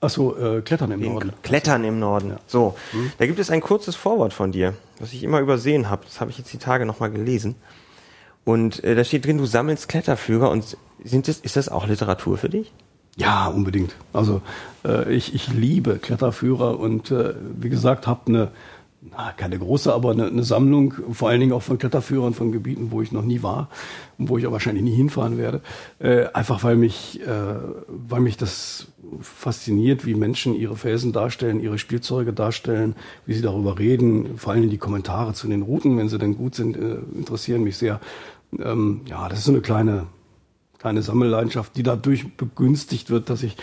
Achso, äh, Klettern im Norden. Klettern im Norden. Ja. So, hm? da gibt es ein kurzes Vorwort von dir, was ich immer übersehen habe. Das habe ich jetzt die Tage nochmal gelesen. Und äh, da steht drin, du sammelst Kletterführer und sind das, ist das auch Literatur für dich? Ja, unbedingt. Also äh, ich, ich liebe Kletterführer und äh, wie gesagt, habe eine na, keine große, aber eine, eine, Sammlung, vor allen Dingen auch von Kletterführern von Gebieten, wo ich noch nie war und wo ich auch wahrscheinlich nie hinfahren werde. Äh, einfach weil mich, äh, weil mich das fasziniert, wie Menschen ihre Felsen darstellen, ihre Spielzeuge darstellen, wie sie darüber reden. Vor allem die Kommentare zu den Routen, wenn sie denn gut sind, äh, interessieren mich sehr. Ähm, ja, das ist so eine kleine kleine Sammelleidenschaft, die dadurch begünstigt wird, dass ich,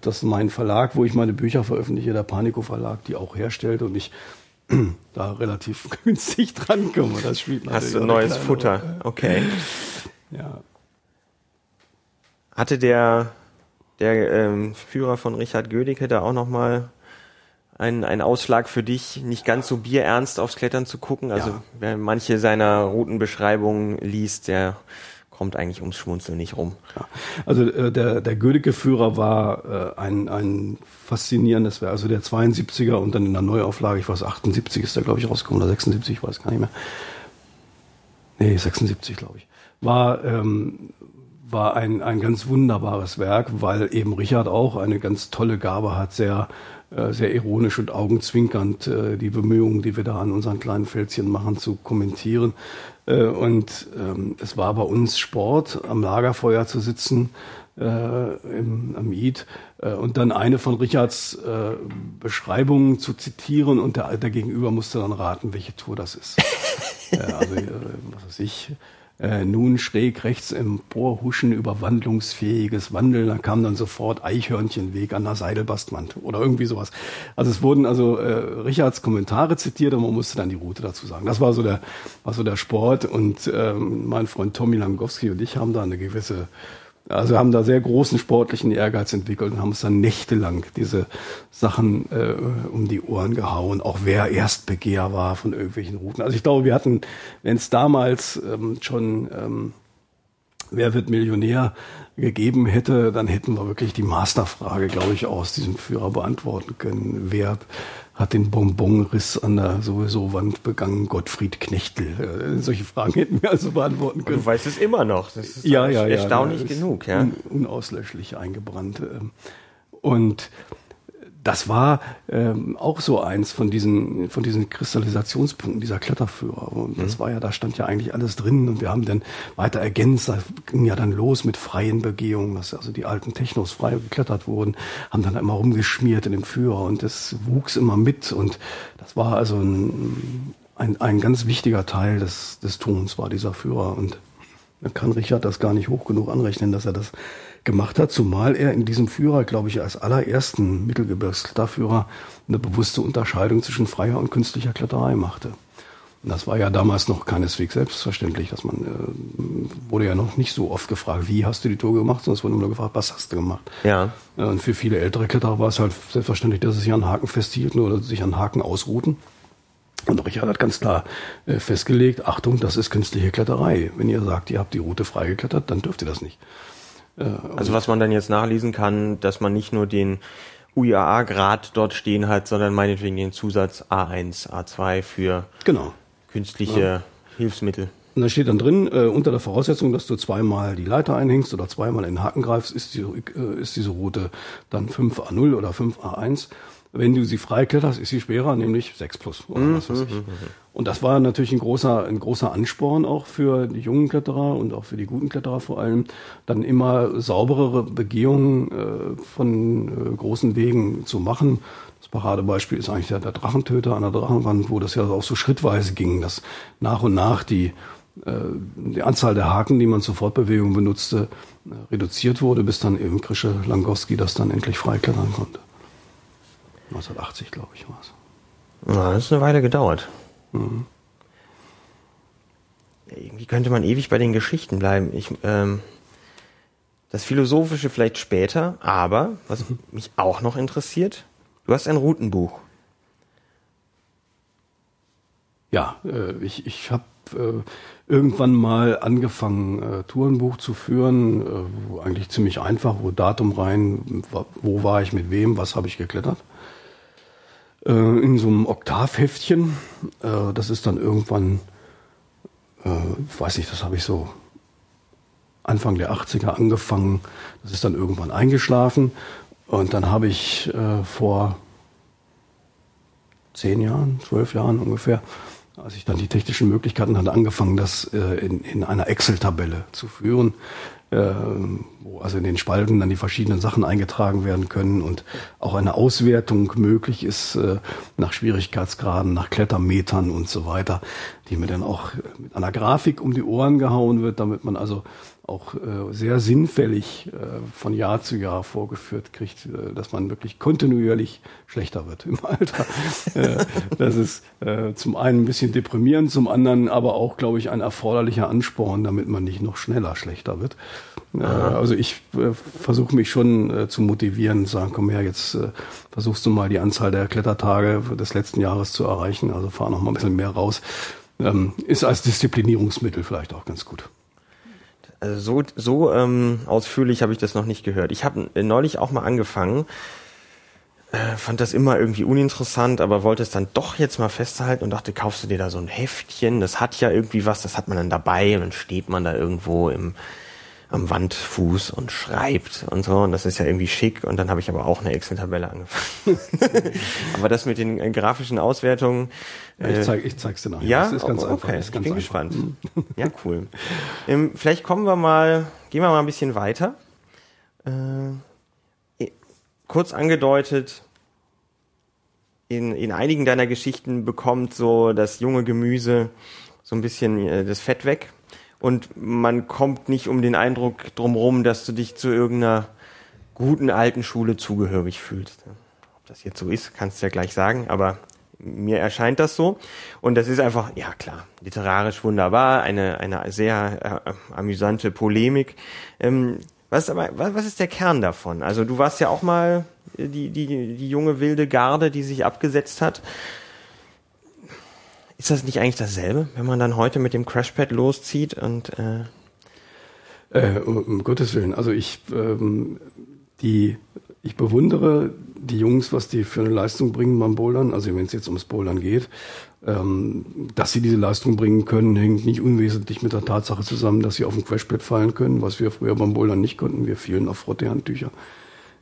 dass mein Verlag, wo ich meine Bücher veröffentliche, der Panico Verlag, die auch herstellt und ich da relativ günstig drankomme. Das spielt Hast du neues Futter? Rolle. Okay. Ja. Hatte der, der ähm, Führer von Richard Gödicke da auch nochmal ein, ein Ausschlag für dich, nicht ganz so bierernst aufs Klettern zu gucken? Also ja. wer manche seiner Routenbeschreibungen liest, der kommt eigentlich ums Schmunzeln nicht rum. Ja. Also äh, der, der Gödecke-Führer war äh, ein, ein faszinierendes Werk, also der 72er und dann in der Neuauflage, ich weiß 78 ist da glaube ich rausgekommen oder 76, ich weiß gar nicht mehr. Nee, 76 glaube ich. War, ähm, war ein, ein ganz wunderbares Werk, weil eben Richard auch eine ganz tolle Gabe hat, sehr sehr ironisch und augenzwinkernd äh, die Bemühungen, die wir da an unseren kleinen Fältchen machen, zu kommentieren. Äh, und ähm, es war bei uns Sport, am Lagerfeuer zu sitzen, äh, im, am Eid äh, und dann eine von Richards äh, Beschreibungen zu zitieren und der, der Gegenüber musste dann raten, welche Tour das ist. äh, also, äh, was weiß ich, äh, nun schräg rechts emporhuschen über wandlungsfähiges Wandeln. Da kam dann sofort Eichhörnchenweg an der Seidelbastwand oder irgendwie sowas. Also es wurden also äh, Richards Kommentare zitiert und man musste dann die Route dazu sagen. Das war so der, war so der Sport und ähm, mein Freund Tommy Langowski und ich haben da eine gewisse also haben da sehr großen sportlichen Ehrgeiz entwickelt und haben uns dann nächtelang diese Sachen äh, um die Ohren gehauen, auch wer Erstbegehr war von irgendwelchen Routen. Also ich glaube, wir hatten, wenn es damals ähm, schon ähm, Wer wird Millionär gegeben hätte, dann hätten wir wirklich die Masterfrage, glaube ich, aus diesem Führer beantworten können. Wer hat den Bonbonriss an der sowieso Wand begangen, Gottfried Knechtel. Äh, solche Fragen hätten wir also beantworten können. Du weißt es immer noch. Das ist ja, ja, erstaunlich ja, genug. Ja. Un unauslöschlich eingebrannt. Ähm. Und das war ähm, auch so eins von diesen, von diesen Kristallisationspunkten dieser Kletterführer. Und das mhm. war ja, da stand ja eigentlich alles drin. Und wir haben dann weiter ergänzt, da ging ja dann los mit freien Begehungen, dass also die alten Technos frei geklettert wurden, haben dann immer rumgeschmiert in dem Führer. Und das wuchs immer mit. Und das war also ein, ein, ein ganz wichtiger Teil des, des Tuns war dieser Führer. Und man kann Richard das gar nicht hoch genug anrechnen, dass er das gemacht hat, zumal er in diesem Führer, glaube ich, als allerersten Mittelgebirgskletterführer eine bewusste Unterscheidung zwischen freier und künstlicher Kletterei machte. Und das war ja damals noch keineswegs selbstverständlich, dass man äh, wurde ja noch nicht so oft gefragt, wie hast du die Tour gemacht, sondern es wurde nur gefragt, was hast du gemacht. Ja. Und für viele ältere Kletterer war es halt selbstverständlich, dass sie sich an Haken festhielten oder sich an Haken ausruhten. Und Richard hat ganz klar äh, festgelegt, Achtung, das ist künstliche Kletterei. Wenn ihr sagt, ihr habt die Route freigeklettert, dann dürft ihr das nicht. Also was man dann jetzt nachlesen kann, dass man nicht nur den UIAA-Grad dort stehen hat, sondern meinetwegen den Zusatz A1, A2 für genau. künstliche ja. Hilfsmittel. Und da steht dann drin, äh, unter der Voraussetzung, dass du zweimal die Leiter einhängst oder zweimal in den Haken greifst, ist, die, äh, ist diese Route dann 5A0 oder 5A1. Wenn du sie freikletterst, ist sie schwerer, nämlich 6 plus oder mhm. was weiß ich. Mhm, mhm. Und das war natürlich ein großer, ein großer Ansporn auch für die jungen Kletterer und auch für die guten Kletterer vor allem, dann immer sauberere Begehungen äh, von äh, großen Wegen zu machen. Das Paradebeispiel ist eigentlich der, der Drachentöter an der Drachenwand, wo das ja auch so schrittweise ging, dass nach und nach die, äh, die Anzahl der Haken, die man zur Fortbewegung benutzte, äh, reduziert wurde, bis dann eben Krische Langowski das dann endlich freiklettern konnte. 1980, glaube ich, war es. Ja, das ist eine Weile gedauert. Mhm. Irgendwie könnte man ewig bei den Geschichten bleiben. Ich, ähm, das Philosophische vielleicht später, aber was mhm. mich auch noch interessiert, du hast ein Routenbuch. Ja, äh, ich, ich habe äh, irgendwann mal angefangen, äh, Tourenbuch zu führen, äh, wo eigentlich ziemlich einfach, wo Datum rein, wo war ich mit wem, was habe ich geklettert äh, in so einem Oktavheftchen. Äh, das ist dann irgendwann, äh, weiß nicht, das habe ich so Anfang der 80er angefangen. Das ist dann irgendwann eingeschlafen. Und dann habe ich äh, vor zehn Jahren, zwölf Jahren ungefähr, als ich dann die technischen Möglichkeiten hatte, angefangen, das äh, in, in einer Excel-Tabelle zu führen, wo also in den Spalten dann die verschiedenen Sachen eingetragen werden können und auch eine Auswertung möglich ist äh, nach Schwierigkeitsgraden, nach Klettermetern und so weiter, die mir dann auch mit einer Grafik um die Ohren gehauen wird, damit man also auch äh, sehr sinnfällig äh, von Jahr zu Jahr vorgeführt kriegt, äh, dass man wirklich kontinuierlich schlechter wird im Alter. das ist äh, zum einen ein bisschen deprimierend, zum anderen aber auch, glaube ich, ein erforderlicher Ansporn, damit man nicht noch schneller schlechter wird. Äh, also ich äh, versuche mich schon zu motivieren, zu sagen, komm her, jetzt versuchst du mal die Anzahl der Klettertage des letzten Jahres zu erreichen, also fahr noch mal ein bisschen mehr raus. Ähm, ist als Disziplinierungsmittel vielleicht auch ganz gut. Also so, so ähm, ausführlich habe ich das noch nicht gehört. Ich habe neulich auch mal angefangen, äh, fand das immer irgendwie uninteressant, aber wollte es dann doch jetzt mal festhalten und dachte, kaufst du dir da so ein Heftchen, das hat ja irgendwie was, das hat man dann dabei und dann steht man da irgendwo im am Wandfuß und schreibt und so und das ist ja irgendwie schick und dann habe ich aber auch eine Excel-Tabelle angefangen. aber das mit den äh, grafischen Auswertungen. Ja, ich, äh, zeig, ich zeig's dir nachher. Ja, das ist ganz okay. einfach. Ist ganz ich bin einfach. gespannt. ja, cool. Ähm, vielleicht kommen wir mal, gehen wir mal ein bisschen weiter. Äh, kurz angedeutet, in, in einigen deiner Geschichten bekommt so das junge Gemüse so ein bisschen äh, das Fett weg und man kommt nicht um den Eindruck drumherum, dass du dich zu irgendeiner guten alten Schule zugehörig fühlst. Ob das jetzt so ist, kannst du ja gleich sagen, aber mir erscheint das so. Und das ist einfach, ja klar, literarisch wunderbar, eine, eine sehr äh, amüsante Polemik. Ähm, was, aber, was ist der Kern davon? Also du warst ja auch mal die, die, die junge wilde Garde, die sich abgesetzt hat. Ist das nicht eigentlich dasselbe, wenn man dann heute mit dem Crashpad loszieht und äh äh, um Gottes Willen, also ich ähm, die ich bewundere die Jungs, was die für eine Leistung bringen beim Bouldern, also wenn es jetzt ums Bouldern geht. Ähm, dass sie diese Leistung bringen können, hängt nicht unwesentlich mit der Tatsache zusammen, dass sie auf dem Crashpad fallen können, was wir früher beim Bouldern nicht konnten. Wir fielen auf Frottehandtücher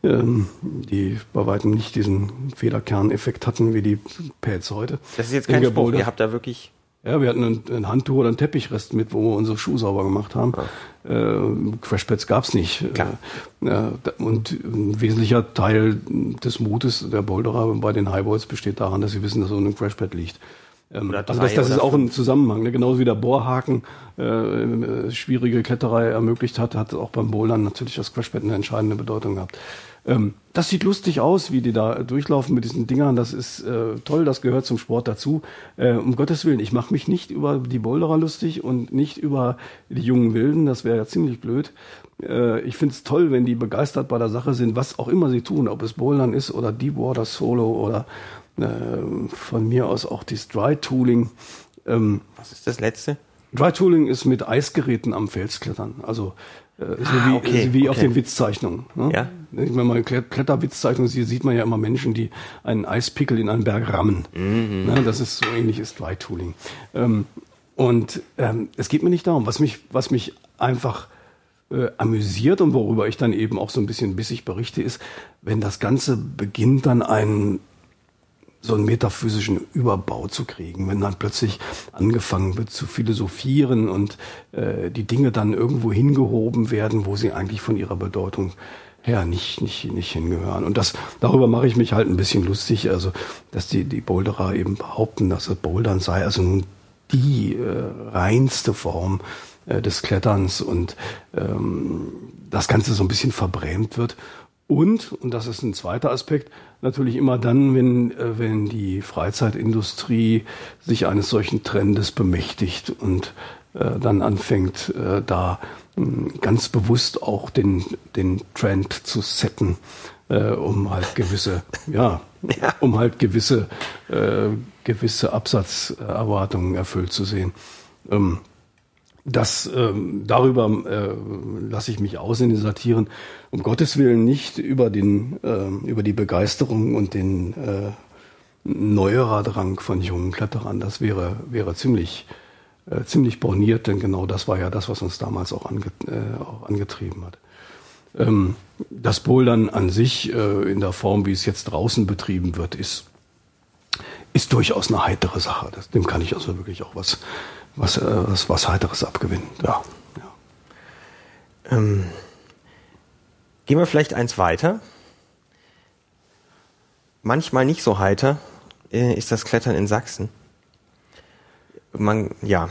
ähm, die bei weitem nicht diesen Federkerneffekt hatten wie die Pads heute. Das ist jetzt kein Spruch, ihr habt da wirklich... Ja, wir hatten ein, ein Handtuch oder ein Teppichrest mit, wo wir unsere Schuhe sauber gemacht haben. Ah. Äh, Crashpads gab's nicht. Klar. Äh, und ein wesentlicher Teil des Mutes der Boulderer bei den Highboards besteht daran, dass sie wissen, dass so ein Crashpad liegt. Ähm, also das, das ist auch ein Zusammenhang. Ne? Genauso wie der Bohrhaken äh, schwierige Kletterei ermöglicht hat, hat auch beim Bouldern natürlich das Crashpad eine entscheidende Bedeutung gehabt. Ähm, das sieht lustig aus, wie die da durchlaufen mit diesen Dingern. Das ist äh, toll, das gehört zum Sport dazu. Äh, um Gottes Willen, ich mache mich nicht über die Boulderer lustig und nicht über die jungen Wilden. Das wäre ja ziemlich blöd. Äh, ich finde es toll, wenn die begeistert bei der Sache sind, was auch immer sie tun, ob es Bouldern ist oder Deepwater Solo oder äh, von mir aus auch das Dry Tooling. Ähm, was ist das letzte? Dry Tooling ist mit Eisgeräten am Felsklettern. Also äh, so ah, wie, okay, wie okay. auf den Witzzeichnungen. Ne? Ja. Wenn man Kletterwitzzeichnungen sieht, sieht man ja immer Menschen, die einen Eispickel in einen Berg rammen. Mhm. Ne? Das ist so ähnlich ist Dry Tooling. Ähm, und ähm, es geht mir nicht darum, was mich, was mich einfach äh, amüsiert und worüber ich dann eben auch so ein bisschen bissig berichte, ist, wenn das Ganze beginnt, dann einen so einen metaphysischen Überbau zu kriegen, wenn dann plötzlich angefangen wird zu philosophieren und äh, die Dinge dann irgendwo hingehoben werden, wo sie eigentlich von ihrer Bedeutung her nicht, nicht, nicht hingehören. Und das, darüber mache ich mich halt ein bisschen lustig, also, dass die, die Boulderer eben behaupten, dass das Bouldern sei also nun die äh, reinste Form äh, des Kletterns und ähm, das Ganze so ein bisschen verbrämt wird. Und, und das ist ein zweiter Aspekt, natürlich immer dann, wenn, äh, wenn die Freizeitindustrie sich eines solchen Trendes bemächtigt und äh, dann anfängt, äh, da mh, hm, ganz bewusst auch den, den Trend zu setten, äh, um halt gewisse, ja, ja, um halt gewisse, äh, gewisse Absatzerwartungen erfüllt zu sehen. Ähm, das ähm, darüber äh, lasse ich mich aus in den Satiren. Um Gottes Willen nicht über den äh, über die Begeisterung und den äh, Neuerer-Drang von jungen Kletterern. Das wäre wäre ziemlich äh, ziemlich borniert, denn genau das war ja das, was uns damals auch, ange, äh, auch angetrieben hat. Ähm, das Bouldern an sich äh, in der Form, wie es jetzt draußen betrieben wird, ist ist durchaus eine heitere Sache. Das, dem kann ich also wirklich auch was, was, äh, was, was Heiteres abgewinnen. Ja. ja. Ähm, gehen wir vielleicht eins weiter. Manchmal nicht so heiter äh, ist das Klettern in Sachsen. Man, ja,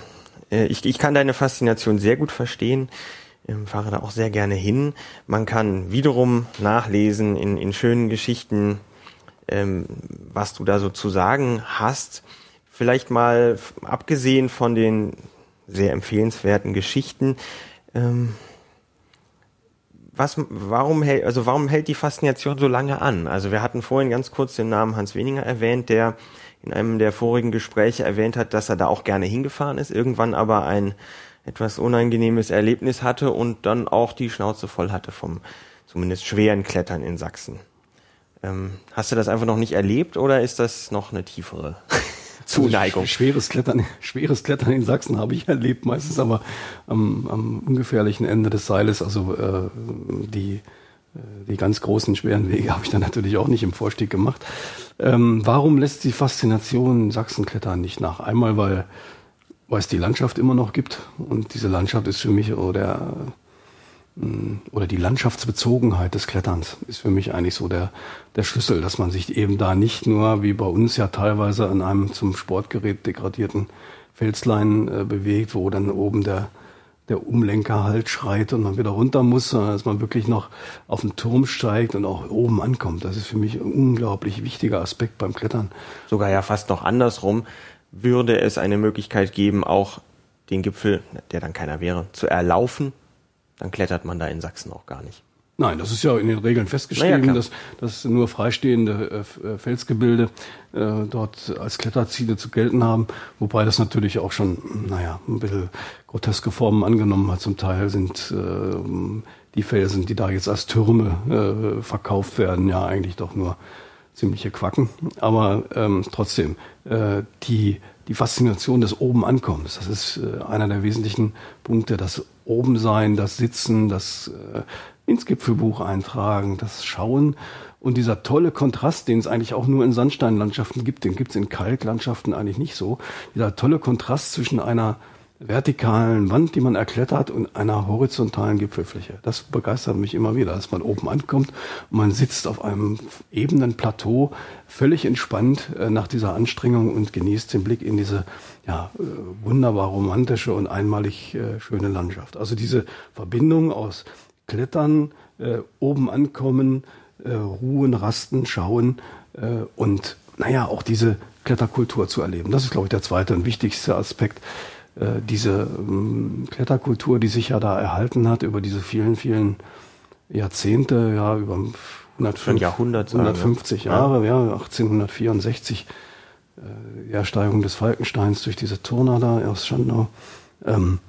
äh, ich, ich kann deine Faszination sehr gut verstehen. Ähm, fahre da auch sehr gerne hin. Man kann wiederum nachlesen in, in schönen Geschichten, ähm, was du da so zu sagen hast. Vielleicht mal abgesehen von den sehr empfehlenswerten Geschichten. Ähm, was, warum hält, also warum hält die Faszination so lange an? Also wir hatten vorhin ganz kurz den Namen Hans Weninger erwähnt, der in einem der vorigen Gespräche erwähnt hat, dass er da auch gerne hingefahren ist, irgendwann aber ein etwas unangenehmes Erlebnis hatte und dann auch die Schnauze voll hatte vom zumindest schweren Klettern in Sachsen. Ähm, hast du das einfach noch nicht erlebt oder ist das noch eine tiefere Zuneigung? Also schweres Klettern, schweres Klettern in Sachsen habe ich erlebt, meistens aber am, am ungefährlichen Ende des Seiles. Also äh, die äh, die ganz großen, schweren Wege habe ich dann natürlich auch nicht im Vorstieg gemacht. Ähm, warum lässt die Faszination Sachsenklettern nicht nach? Einmal, weil weil es die Landschaft immer noch gibt. Und diese Landschaft ist für mich oder, oder die Landschaftsbezogenheit des Kletterns ist für mich eigentlich so der, der Schlüssel, dass man sich eben da nicht nur wie bei uns ja teilweise an einem zum Sportgerät degradierten Felslein äh, bewegt, wo dann oben der, der Umlenker halt schreit und man wieder runter muss, sondern dass man wirklich noch auf den Turm steigt und auch oben ankommt. Das ist für mich ein unglaublich wichtiger Aspekt beim Klettern. Sogar ja fast noch andersrum würde es eine Möglichkeit geben, auch den Gipfel, der dann keiner wäre, zu erlaufen, dann klettert man da in Sachsen auch gar nicht. Nein, das ist ja in den Regeln festgeschrieben, naja, dass, dass nur freistehende äh, äh, Felsgebilde äh, dort als Kletterziele zu gelten haben, wobei das natürlich auch schon, naja, ein bisschen groteske Formen angenommen hat. Zum Teil sind äh, die Felsen, die da jetzt als Türme äh, verkauft werden, ja eigentlich doch nur ziemliche Quacken. Aber ähm, trotzdem, äh, die, die Faszination des Oben-Ankommens, das ist äh, einer der wesentlichen Punkte. Das Obensein, das Sitzen, das äh, ins Gipfelbuch eintragen, das Schauen und dieser tolle Kontrast, den es eigentlich auch nur in Sandsteinlandschaften gibt, den gibt es in Kalklandschaften eigentlich nicht so. Dieser tolle Kontrast zwischen einer vertikalen Wand, die man erklettert und einer horizontalen Gipfelfläche. Das begeistert mich immer wieder, dass man oben ankommt und man sitzt auf einem ebenen Plateau völlig entspannt äh, nach dieser Anstrengung und genießt den Blick in diese ja, äh, wunderbar romantische und einmalig äh, schöne Landschaft. Also diese Verbindung aus Klettern, äh, oben ankommen, äh, ruhen, rasten, schauen äh, und naja, auch diese Kletterkultur zu erleben. Das ist, glaube ich, der zweite und wichtigste Aspekt diese ähm, Kletterkultur, die sich ja da erhalten hat über diese vielen, vielen Jahrzehnte, ja, über 105, Jahrhundert 150 Jahre, ja, 1864, äh, die Ersteigung des Falkensteins durch diese Turner da aus Schandau, ähm,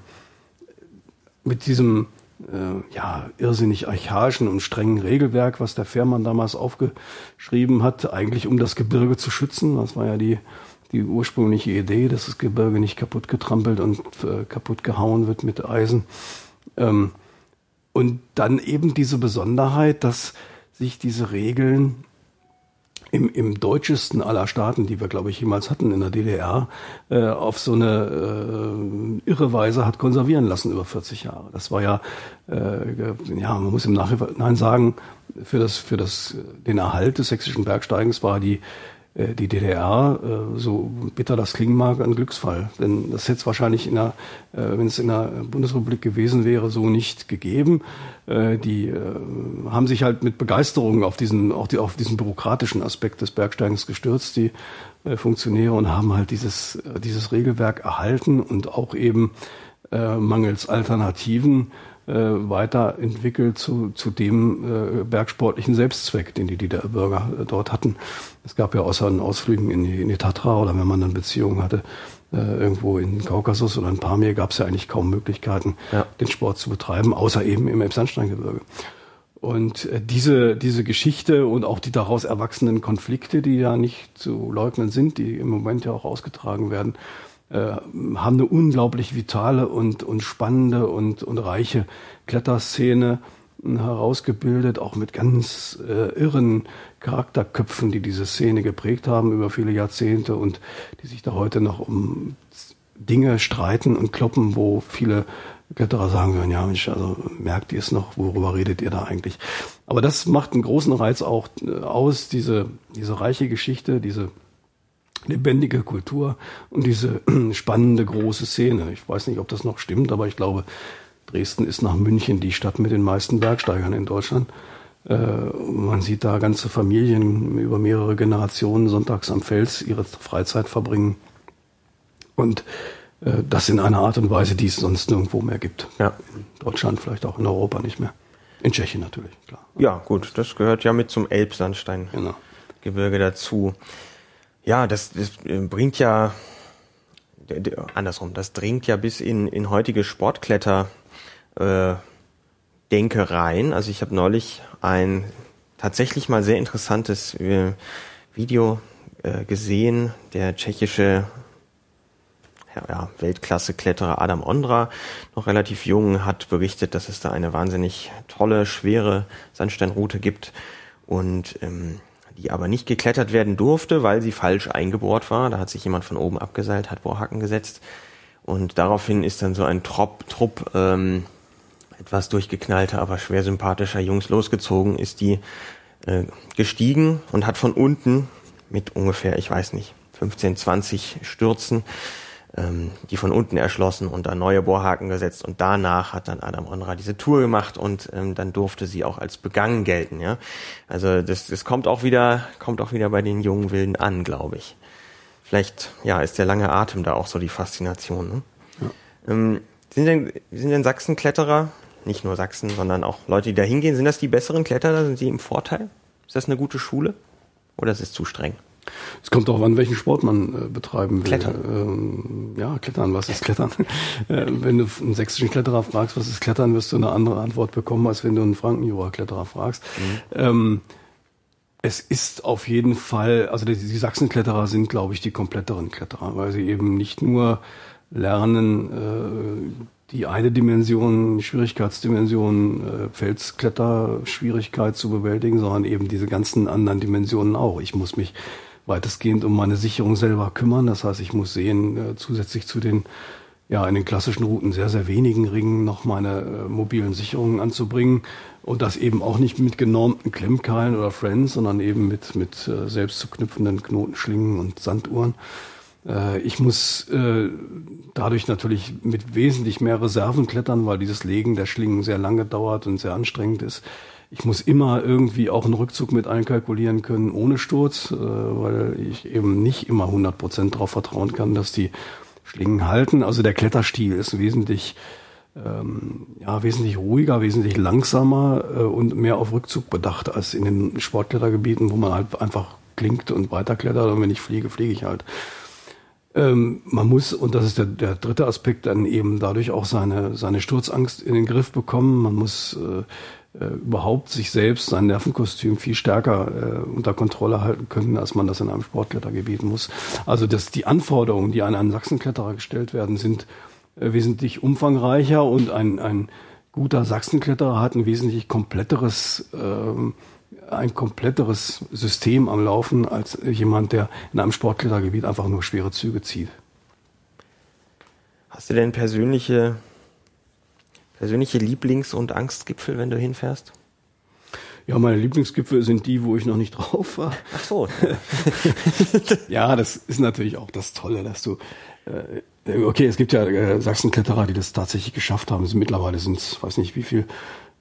mit diesem äh, ja, irrsinnig archaischen und strengen Regelwerk, was der Fährmann damals aufgeschrieben hat, eigentlich um das Gebirge zu schützen. Das war ja die die ursprüngliche Idee, dass das Gebirge nicht kaputt getrampelt und äh, kaputt gehauen wird mit Eisen. Ähm, und dann eben diese Besonderheit, dass sich diese Regeln im, im deutschesten aller Staaten, die wir, glaube ich, jemals hatten in der DDR, äh, auf so eine äh, irre Weise hat konservieren lassen über 40 Jahre. Das war ja, äh, ja, man muss im Nachhinein sagen, für das, für das, den Erhalt des sächsischen Bergsteigens war die die DDR, äh, so bitter das klingen mag, ein Glücksfall. Denn das hätte es wahrscheinlich in der, äh, wenn es in der Bundesrepublik gewesen wäre, so nicht gegeben. Die haben sich halt mit Begeisterung auf diesen, auch die, auf diesen bürokratischen Aspekt des Bergsteigens gestürzt, die Funktionäre, und haben halt dieses, dieses Regelwerk erhalten und auch eben mangels Alternativen äh, weiterentwickelt zu, zu dem äh, bergsportlichen Selbstzweck, den die DDR-Bürger äh, dort hatten. Es gab ja außer den Ausflügen in die, in die Tatra oder wenn man dann Beziehungen hatte, äh, irgendwo in Kaukasus oder in Pamir gab es ja eigentlich kaum Möglichkeiten, ja. den Sport zu betreiben, außer eben im Elbsandsteingebirge. Und äh, diese, diese Geschichte und auch die daraus erwachsenen Konflikte, die ja nicht zu leugnen sind, die im Moment ja auch ausgetragen werden, äh, haben eine unglaublich vitale und, und spannende und, und reiche Kletterszene herausgebildet, auch mit ganz äh, irren Charakterköpfen, die diese Szene geprägt haben über viele Jahrzehnte und die sich da heute noch um Dinge streiten und kloppen, wo viele Kletterer sagen würden, ja Mensch, also merkt ihr es noch, worüber redet ihr da eigentlich? Aber das macht einen großen Reiz auch äh, aus, diese, diese reiche Geschichte, diese lebendige Kultur und diese spannende große Szene. Ich weiß nicht, ob das noch stimmt, aber ich glaube, Dresden ist nach München die Stadt mit den meisten Bergsteigern in Deutschland. Äh, man sieht da ganze Familien über mehrere Generationen sonntags am Fels ihre Freizeit verbringen. Und äh, das in einer Art und Weise, die es sonst nirgendwo mehr gibt. Ja. In Deutschland, vielleicht auch in Europa nicht mehr. In Tschechien natürlich, klar. Ja, gut, das gehört ja mit zum Elbsandsteingebirge genau. dazu. Ja, das, das äh, bringt ja, andersrum, das dringt ja bis in, in heutige Sportkletter äh, Denke rein. Also ich habe neulich ein tatsächlich mal sehr interessantes äh, Video äh, gesehen. Der tschechische ja, Weltklasse-Kletterer Adam Ondra, noch relativ jung, hat berichtet, dass es da eine wahnsinnig tolle, schwere Sandsteinroute gibt und ähm, die aber nicht geklettert werden durfte, weil sie falsch eingebohrt war. Da hat sich jemand von oben abgeseilt, hat Bohrhaken gesetzt und daraufhin ist dann so ein Trop, Trupp ähm, etwas durchgeknallter, aber schwer sympathischer Jungs losgezogen, ist die äh, gestiegen und hat von unten mit ungefähr, ich weiß nicht, 15, 20 Stürzen ähm, die von unten erschlossen und da neue Bohrhaken gesetzt und danach hat dann Adam Onra diese Tour gemacht und ähm, dann durfte sie auch als begangen gelten, ja. Also das, das kommt auch wieder, kommt auch wieder bei den jungen Wilden an, glaube ich. Vielleicht, ja, ist der lange Atem da auch so die Faszination. Ne? Ja. Ähm, sind denn, sind denn Sachsenkletterer, nicht nur Sachsen, sondern auch Leute, die da hingehen, sind das die besseren Kletterer? Sind sie im Vorteil? Ist das eine gute Schule? Oder ist es zu streng? Es kommt auch an, welchen Sport man äh, betreiben will. Klettern. Ähm, ja, Klettern, was ist Klettern? äh, wenn du einen sächsischen Kletterer fragst, was ist Klettern, wirst du eine andere Antwort bekommen, als wenn du einen Frankenjura-Kletterer fragst. Mhm. Ähm, es ist auf jeden Fall, also die, die Sachsenkletterer sind, glaube ich, die kompletteren Kletterer, weil sie eben nicht nur lernen, äh, die eine Dimension, Schwierigkeitsdimension, äh, Felskletter-Schwierigkeit zu bewältigen, sondern eben diese ganzen anderen Dimensionen auch. Ich muss mich weitestgehend um meine Sicherung selber kümmern. Das heißt, ich muss sehen, äh, zusätzlich zu den ja in den klassischen Routen sehr, sehr wenigen Ringen noch meine äh, mobilen Sicherungen anzubringen und das eben auch nicht mit genormten Klemmkeilen oder Friends, sondern eben mit, mit äh, selbst zu knüpfenden Knotenschlingen und Sanduhren. Äh, ich muss äh, dadurch natürlich mit wesentlich mehr Reserven klettern, weil dieses Legen der Schlingen sehr lange dauert und sehr anstrengend ist. Ich muss immer irgendwie auch einen Rückzug mit einkalkulieren können ohne Sturz, äh, weil ich eben nicht immer 100 Prozent darauf vertrauen kann, dass die Schlingen halten. Also der Kletterstil ist wesentlich ähm, ja, wesentlich ruhiger, wesentlich langsamer äh, und mehr auf Rückzug bedacht als in den Sportklettergebieten, wo man halt einfach klingt und weiterklettert und wenn ich fliege, fliege ich halt. Ähm, man muss, und das ist der, der dritte Aspekt, dann eben dadurch auch seine, seine Sturzangst in den Griff bekommen. Man muss äh, äh, überhaupt sich selbst, sein Nervenkostüm viel stärker äh, unter Kontrolle halten können, als man das in einem Sportklettergebiet muss. Also dass die Anforderungen, die an einen Sachsenkletterer gestellt werden, sind äh, wesentlich umfangreicher und ein, ein guter Sachsenkletterer hat ein wesentlich kompletteres ähm, ein kompletteres System am Laufen als jemand, der in einem Sportklettergebiet einfach nur schwere Züge zieht. Hast du denn persönliche, persönliche Lieblings- und Angstgipfel, wenn du hinfährst? Ja, meine Lieblingsgipfel sind die, wo ich noch nicht drauf war. Ach so. ja, das ist natürlich auch das Tolle, dass du äh, okay, es gibt ja äh, Sachsenkletterer, die das tatsächlich geschafft haben. Mittlerweile sind es, weiß nicht wie viel,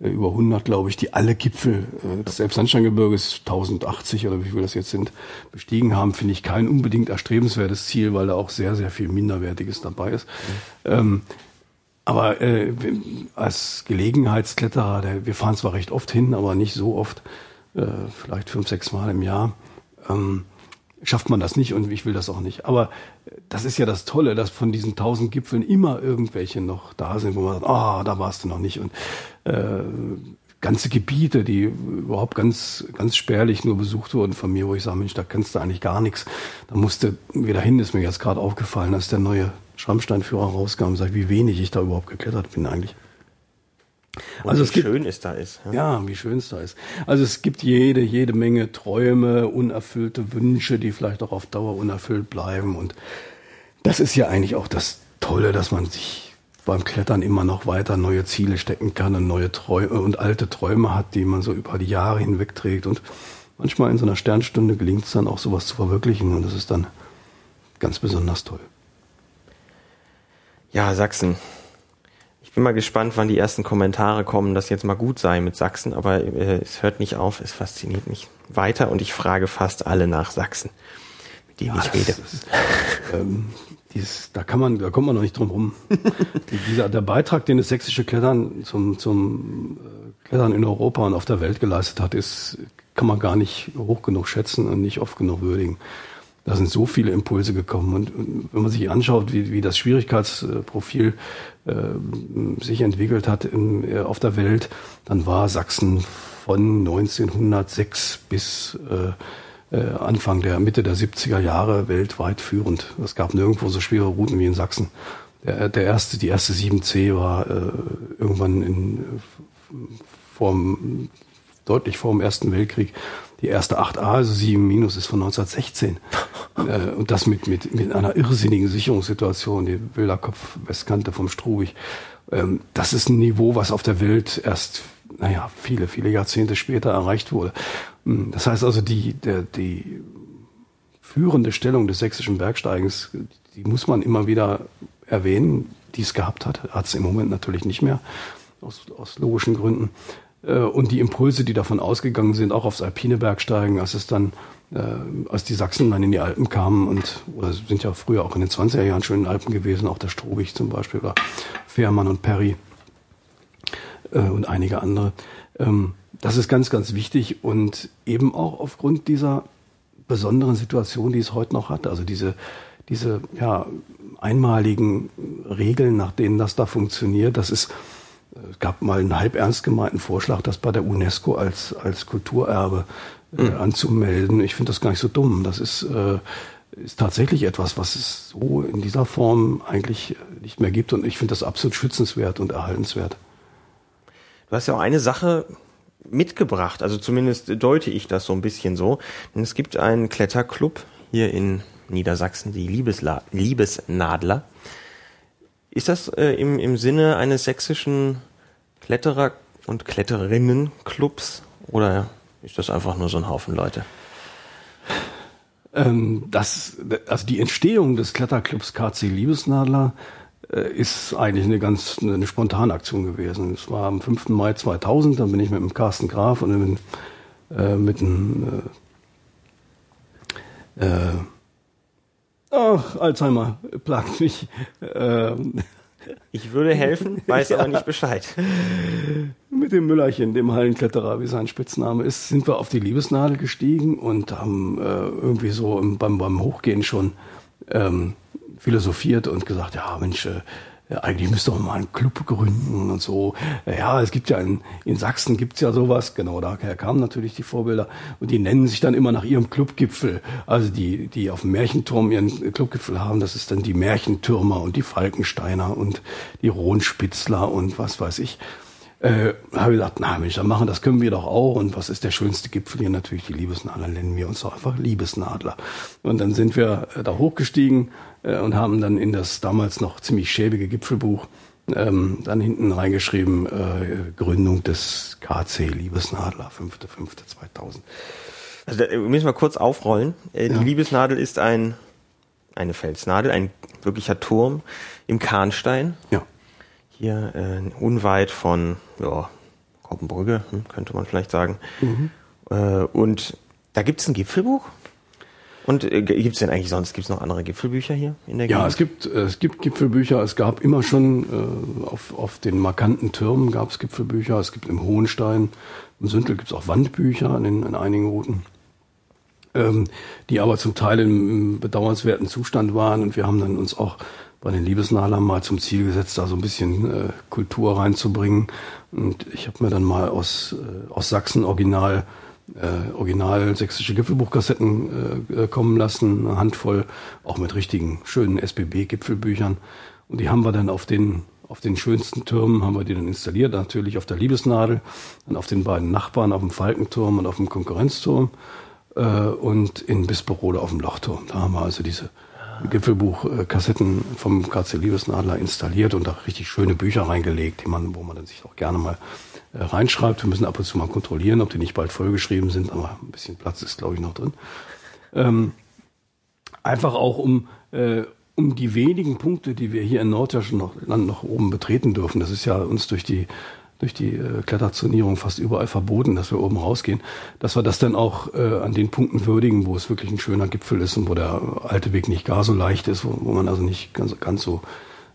äh, über 100, glaube ich, die alle Gipfel äh, des Elbsandsteingebirges, 1080 oder wie viel das jetzt sind, bestiegen haben, finde ich kein unbedingt erstrebenswertes Ziel, weil da auch sehr, sehr viel Minderwertiges dabei ist. Mhm. Ähm, aber äh, als Gelegenheitskletterer, der, wir fahren zwar recht oft hin, aber nicht so oft, äh, vielleicht fünf, sechs Mal im Jahr, ähm, schafft man das nicht und ich will das auch nicht. Aber das ist ja das Tolle, dass von diesen tausend Gipfeln immer irgendwelche noch da sind, wo man sagt, ah, oh, da warst du noch nicht. Und äh, ganze Gebiete, die überhaupt ganz, ganz spärlich nur besucht wurden von mir, wo ich sage, Mensch, da kennst du eigentlich gar nichts. Da musste wieder hin, ist mir jetzt gerade aufgefallen, als der neue Schrammsteinführer rauskam, sag, wie wenig ich da überhaupt geklettert bin eigentlich. Und Also wie es gibt- schön es da ist. Ja. Ja, wie schön es da ist. Also es gibt jede, jede Menge Träume, unerfüllte Wünsche, die vielleicht auch auf Dauer unerfüllt bleiben. Und das ist ja eigentlich auch das Tolle, dass man sich beim Klettern immer noch weiter neue Ziele stecken kann und neue Träume und alte Träume hat, die man so über die Jahre hinweg trägt. Und manchmal in so einer Sternstunde gelingt es dann auch sowas zu verwirklichen und das ist dann ganz besonders toll. Ja, Sachsen. Ich bin mal gespannt, wann die ersten Kommentare kommen, dass jetzt mal gut sei mit Sachsen, aber äh, es hört nicht auf, es fasziniert mich weiter und ich frage fast alle nach Sachsen, mit denen ich das rede. ist, ähm, dieses, da kann man, da kommt man noch nicht drum rum. Die- Dieser, der Beitrag, den das sächsische Klettern zum, zum äh, Klettern in Europa und auf der Welt geleistet hat, ist, kann man gar nicht hoch genug schätzen und nicht oft genug würdigen. Da sind so viele Impulse gekommen und, und wenn man sich anschaut, wie, wie das Schwierigkeitsprofil äh, sich entwickelt hat in, äh, auf der Welt, dann war Sachsen von 1906 bis äh, äh, Anfang der Mitte der 70er Jahre weltweit führend. Es gab nirgendwo so schwere Routen wie in Sachsen. Der, der erste, die erste 7C war äh, irgendwann in, vorm, deutlich vor dem Ersten Weltkrieg. Die erste 8A, also 7 minus, ist von 1916. äh, und das mit, mit, mit einer irrsinnigen Sicherungssituation, die Bilderkopf-Westkante vom Strubig. Ähm, das ist ein Niveau, was auf der Welt erst, naja, viele, viele Jahrzehnte später erreicht wurde. Mm, Das heißt also, die, der, die führende Stellung des sächsischen Bergsteigens, die muss man immer wieder erwähnen, die es gehabt hat. Hat es im Moment natürlich nicht mehr, aus, aus logischen Gründen. Äh, Und die Impulse, die davon ausgegangen sind, auch aufs alpine Bergsteigen, als es dann, äh, als die Sachsen dann in die Alpen kamen und, oder sind ja früher auch in den 20er Jahren schon in den Alpen gewesen, auch der Strobig zum Beispiel, oder Fährmann und Perry äh, und einige andere. Ähm, das ist ganz, ganz wichtig und eben auch aufgrund dieser besonderen Situation, die es heute noch hat. Also diese, diese ja, einmaligen Regeln, nach denen das da funktioniert, das ist, es gab mal einen halb ernst gemeinten Vorschlag, das bei der UNESCO als, als Kulturerbe äh, anzumelden. Ich finde das gar nicht so dumm. Das ist, äh, ist tatsächlich etwas, was es so in dieser Form eigentlich nicht mehr gibt und ich finde das absolut schützenswert und erhaltenswert. Du hast ja auch eine Sache mitgebracht, also zumindest deute ich das so ein bisschen so. Denn es gibt einen Kletterclub hier in Niedersachsen, die Liebesla Liebesnadler. Ist das äh, im, im Sinne eines sächsischen Kletterer- und Kletterinnеnclubs oder ist das einfach nur so ein Haufen Leute? Ähm, das, also die Entstehung des Kletterclubs KC Liebesnadler äh, ist eigentlich eine ganz eine spontane Aktion gewesen. Es war am 5. Mai 2000, dann bin ich mit dem Carsten Graf und mit, äh, mit dem äh, äh, ach, Alzheimer plagt mich. Äh, Ich würde helfen, weiß aber nicht Bescheid. mit dem Müllerchen, dem Hallenkletterer, wie sein Spitzname ist, sind wir auf die Liebesnadel gestiegen und haben äh, irgendwie so im, beim, beim Hochgehen schon ähm, philosophiert und gesagt, ja Mensch, äh, ja, eigentlich müsste man mal einen Club gründen und so. Ja, es gibt ja in, in Sachsen gibt's ja sowas, genau daher kamen natürlich die Vorbilder und die nennen sich dann immer nach ihrem Clubgipfel. Also die, die auf dem Märchenturm ihren Clubgipfel haben, das ist dann die Märchentürmer und die Falkensteiner und die Rohnspitzler und was weiß ich äh, habe ich gedacht, na Mensch, dann machen das können wir doch auch. Und was ist der schönste Gipfel hier? Natürlich die Liebesnadler, nennen wir uns doch einfach Liebesnadler. Und dann sind wir äh, da hochgestiegen äh, und haben dann in das damals noch ziemlich schäbige Gipfelbuch ähm, dann hinten reingeschrieben, äh, Gründung des KC Liebesnadler, 5.5.2000. Also da müssen wir kurz aufrollen. Äh, Ja. Die Liebesnadel ist ein eine Felsnadel, ein wirklicher Turm im Kahnstein. Ja. Hier äh, unweit von ja, Koppenbrügge, hm, könnte man vielleicht sagen. Äh, und da gibt's ein Gipfelbuch. Und äh, gibt's denn eigentlich sonst, gibt's noch andere Gipfelbücher hier in der Ja, Gegend? es gibt, es gibt Gipfelbücher. Es gab immer schon äh, auf, auf den markanten Türmen gab es Gipfelbücher. Es gibt im Hohenstein, im Sündel gibt es auch Wandbücher an, den, an einigen Routen, ähm, die aber zum Teil im, im bedauernswerten Zustand waren. Und wir haben dann uns auch bei den Liebesnadlern mal zum Ziel gesetzt, da so ein bisschen äh, Kultur reinzubringen. Und ich habe mir dann mal aus, äh, aus Sachsen original äh, original sächsische Gipfelbuchkassetten äh, äh, kommen lassen, eine Handvoll, auch mit richtigen schönen SBB-Gipfelbüchern. Und die haben wir dann auf den auf den schönsten Türmen haben wir die dann installiert, natürlich auf der Liebesnadel, dann auf den beiden Nachbarn, auf dem Falkenturm und auf dem Konkurrenzturm äh, und in Bisperode auf dem Lochturm. Da haben wir also diese Gipfelbuch-Kassetten vom KC Liebesnadler installiert und da richtig schöne Bücher reingelegt, die man, wo man dann sich auch gerne mal äh, reinschreibt. Wir müssen ab und zu mal kontrollieren, ob die nicht bald vollgeschrieben sind, aber ein bisschen Platz ist, glaube ich, noch drin. Ähm, einfach auch um, äh, um die wenigen Punkte, die wir hier in Norddeutschland noch, noch oben betreten dürfen. Das ist ja uns durch die durch die äh, Kletterzonierung fast überall verboten, dass wir oben rausgehen, dass wir das dann auch äh, an den Punkten würdigen, wo es wirklich ein schöner Gipfel ist und wo der alte Weg nicht gar so leicht ist, wo, wo man also nicht ganz, ganz so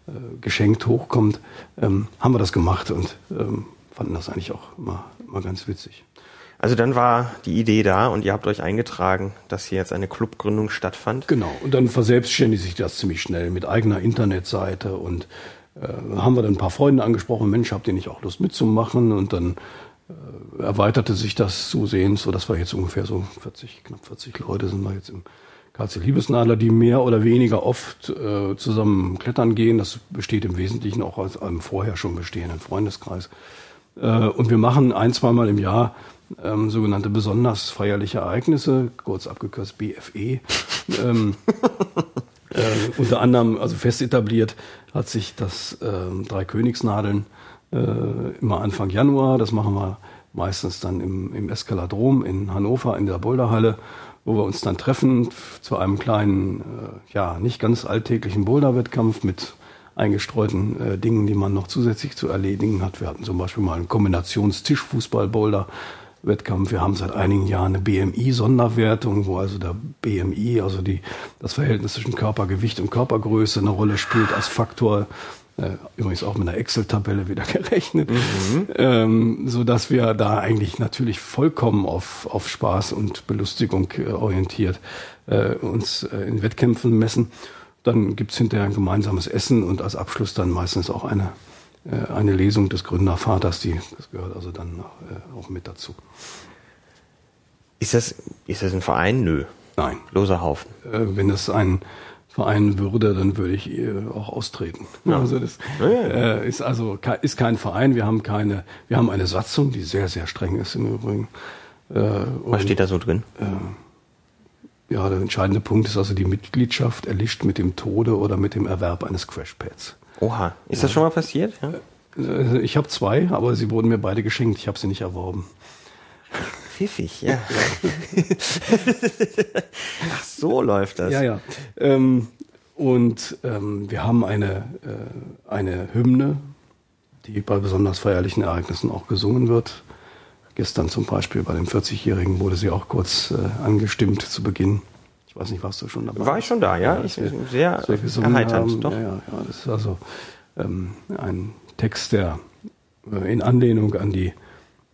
äh, geschenkt hochkommt, ähm, haben wir das gemacht und ähm, fanden das eigentlich auch immer, immer ganz witzig. Also dann war die Idee da und ihr habt euch eingetragen, dass hier jetzt eine Clubgründung stattfand. Genau, und dann verselbstständigt sich das ziemlich schnell mit eigener Internetseite und haben wir dann ein paar Freunde angesprochen, Mensch, habt ihr nicht auch Lust mitzumachen? Und dann äh, erweiterte sich das zusehends, so dass wir jetzt ungefähr so 40, knapp 40 Leute sind wir jetzt im KC Liebesnadler, die mehr oder weniger oft äh, zusammen klettern gehen. Das besteht im Wesentlichen auch aus einem vorher schon bestehenden Freundeskreis. Äh, und wir machen ein, zweimal im Jahr ähm, sogenannte besonders feierliche Ereignisse, kurz abgekürzt BFE. ähm, äh, unter anderem, also fest etabliert, hat sich das äh, Drei Königsnadeln äh, immer Anfang Januar. Das machen wir meistens dann im, im Eskaladrom in Hannover in der Boulderhalle, wo wir uns dann treffen zu einem kleinen, äh, ja, nicht ganz alltäglichen Boulderwettkampf mit eingestreuten äh, Dingen, die man noch zusätzlich zu erledigen hat. Wir hatten zum Beispiel mal einen Kombinations-Tischfußball-Boulder Wettkampf. Wir haben seit einigen Jahren eine BMI-Sonderwertung, wo also der BMI, also die, das Verhältnis zwischen Körpergewicht und Körpergröße eine Rolle spielt als Faktor. Äh, übrigens auch mit einer Excel-Tabelle wieder gerechnet, mhm. ähm, so dass wir da eigentlich natürlich vollkommen auf, auf Spaß und Belustigung äh, orientiert äh, uns äh, in Wettkämpfen messen. Dann gibt's hinterher ein gemeinsames Essen und als Abschluss dann meistens auch eine eine Lesung des Gründervaters, die, das gehört also dann äh, auch mit dazu. Ist das, ist das ein Verein? Nö. Nein. Loser Haufen. Äh, wenn das ein Verein würde, dann würde ich auch austreten. Ja. Also das ist also ist kein Verein. Wir haben keine, wir haben eine Satzung, die sehr sehr streng ist im Übrigen. Was steht da so drin? ja, der entscheidende Punkt ist also die Mitgliedschaft erlischt mit dem Tode oder mit dem Erwerb eines Crashpads. Oha, ist das schon mal passiert? Ja? Äh, ich habe zwei, aber sie wurden mir beide geschenkt. Ich habe sie nicht erworben. Pfiffig, ja. Ach, so läuft das. Ja, ja. Ähm, und ähm, wir haben eine, äh, eine Hymne, die bei besonders feierlichen Ereignissen auch gesungen wird. Gestern zum Beispiel bei dem 40-Jährigen wurde sie auch kurz äh, angestimmt zu Beginn weiß nicht, warst du schon dabei? War ich schon da, ja. ja ich, sehr, sehr erheiternd, haben. doch. Ja, ja, ja, das ist also ähm, ein Text, der äh, in Anlehnung an die,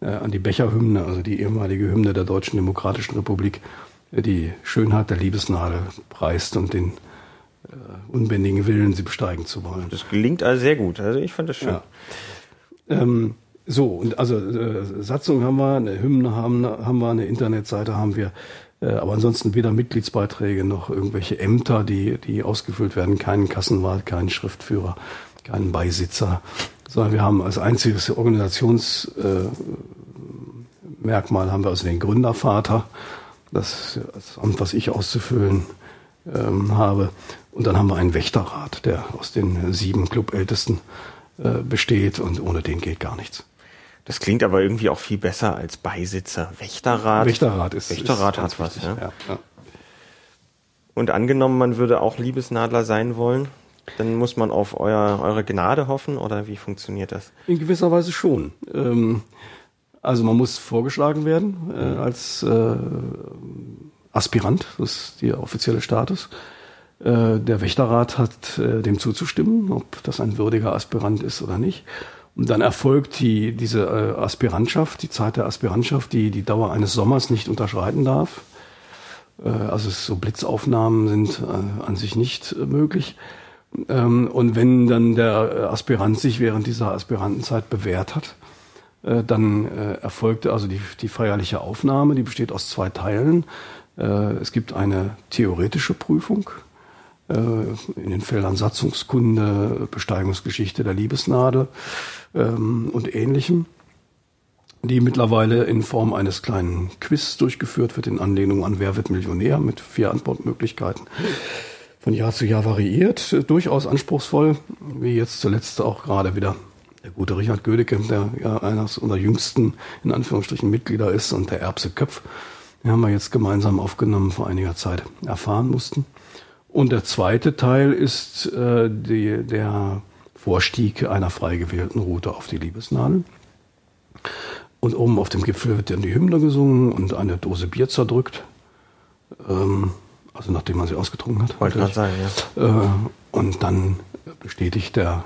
äh, an die Becherhymne, also die ehemalige Hymne der Deutschen Demokratischen Republik, äh, die Schönheit der Liebesnadel preist und den äh, unbändigen Willen, sie besteigen zu wollen. Das gelingt also sehr gut. Also ich fand das schön. Ja. Ähm, so, und also äh, Satzung haben wir, eine Hymne haben, haben wir, eine Internetseite haben wir. Äh, aber ansonsten weder Mitgliedsbeiträge noch irgendwelche Ämter, die, die ausgefüllt werden, keinen Kassenwart, keinen Schriftführer, keinen Beisitzer, sondern wir haben als einziges Organisationsmerkmal äh, haben wir also den Gründervater, das, das Amt, was ich auszufüllen ähm, habe. Und dann haben wir einen Wächterrat, der aus den sieben Clubältesten äh, besteht und ohne den geht gar nichts. Das klingt aber irgendwie auch viel besser als Beisitzer. Wächterrat. Wächterrat ist. Wächterrat ist hat was, ja? ja, ja. Und angenommen, man würde auch Liebesnadler sein wollen, dann muss man auf euer, eure Gnade hoffen oder wie funktioniert das? In gewisser Weise schon. Ähm, also man muss vorgeschlagen werden äh, als äh, Aspirant, das ist der offizielle Status. Äh, der Wächterrat hat äh, dem zuzustimmen, ob das ein würdiger Aspirant ist oder nicht. Und dann erfolgt die, diese äh, Aspirantschaft, die Zeit der Aspirantschaft, die die Dauer eines Sommers nicht unterschreiten darf. Äh, also so Blitzaufnahmen sind äh, an sich nicht äh, möglich. Ähm, und wenn dann der Aspirant sich während dieser Aspirantenzeit bewährt hat, äh, dann äh, erfolgt also die, die feierliche Aufnahme, die besteht aus zwei Teilen. Äh, es gibt eine theoretische Prüfung, äh, in den Feldern Satzungskunde, Besteigungsgeschichte der Liebesnadel ähm, und ähnlichem, die mittlerweile in Form eines kleinen Quiz durchgeführt wird in Anlehnung an Wer wird Millionär mit vier Antwortmöglichkeiten. Von Jahr zu Jahr variiert, durchaus anspruchsvoll, wie jetzt zuletzt auch gerade wieder der gute Richard Gödecke, der ja eines unserer jüngsten, in Anführungsstrichen, Mitglieder ist und der Erbse Köpf. Den haben wir jetzt gemeinsam aufgenommen vor einiger Zeit erfahren mussten. Und der zweite Teil ist äh, die, der Vorstieg einer frei gewählten Route auf die Liebesnadel. Und oben auf dem Gipfel wird dann die Hymne gesungen und eine Dose Bier zerdrückt. Ähm, also nachdem man sie ausgetrunken hat. Wollte gerade sagen, ja. Äh, und dann bestätigt der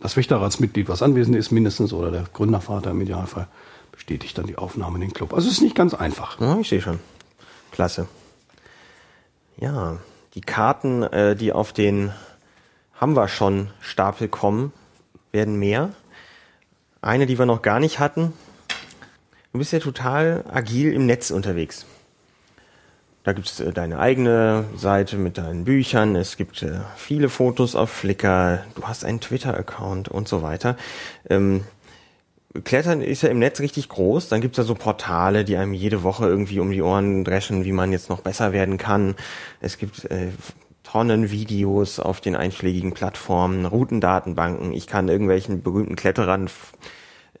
das Wächterratsmitglied, was anwesend ist, mindestens, oder der Gründervater im Idealfall, bestätigt dann die Aufnahme in den Club. Also es ist nicht ganz einfach. Ja, ich sehe schon. Klasse. Ja, die Karten, äh, die auf den haben wir schon Stapel kommen, werden mehr. Eine, die wir noch gar nicht hatten. Du bist ja total agil im Netz unterwegs. Da gibt's äh, deine eigene Seite mit deinen Büchern, es gibt äh, viele Fotos auf Flickr, du hast einen Twitter-Account und so weiter. Ähm, Klettern ist ja im Netz richtig groß. Dann gibt's da so Portale, die einem jede Woche irgendwie um die Ohren dreschen, wie man jetzt noch besser werden kann. Es gibt äh, Tonnen Videos auf den einschlägigen Plattformen, Routendatenbanken. Ich kann irgendwelchen berühmten Kletterern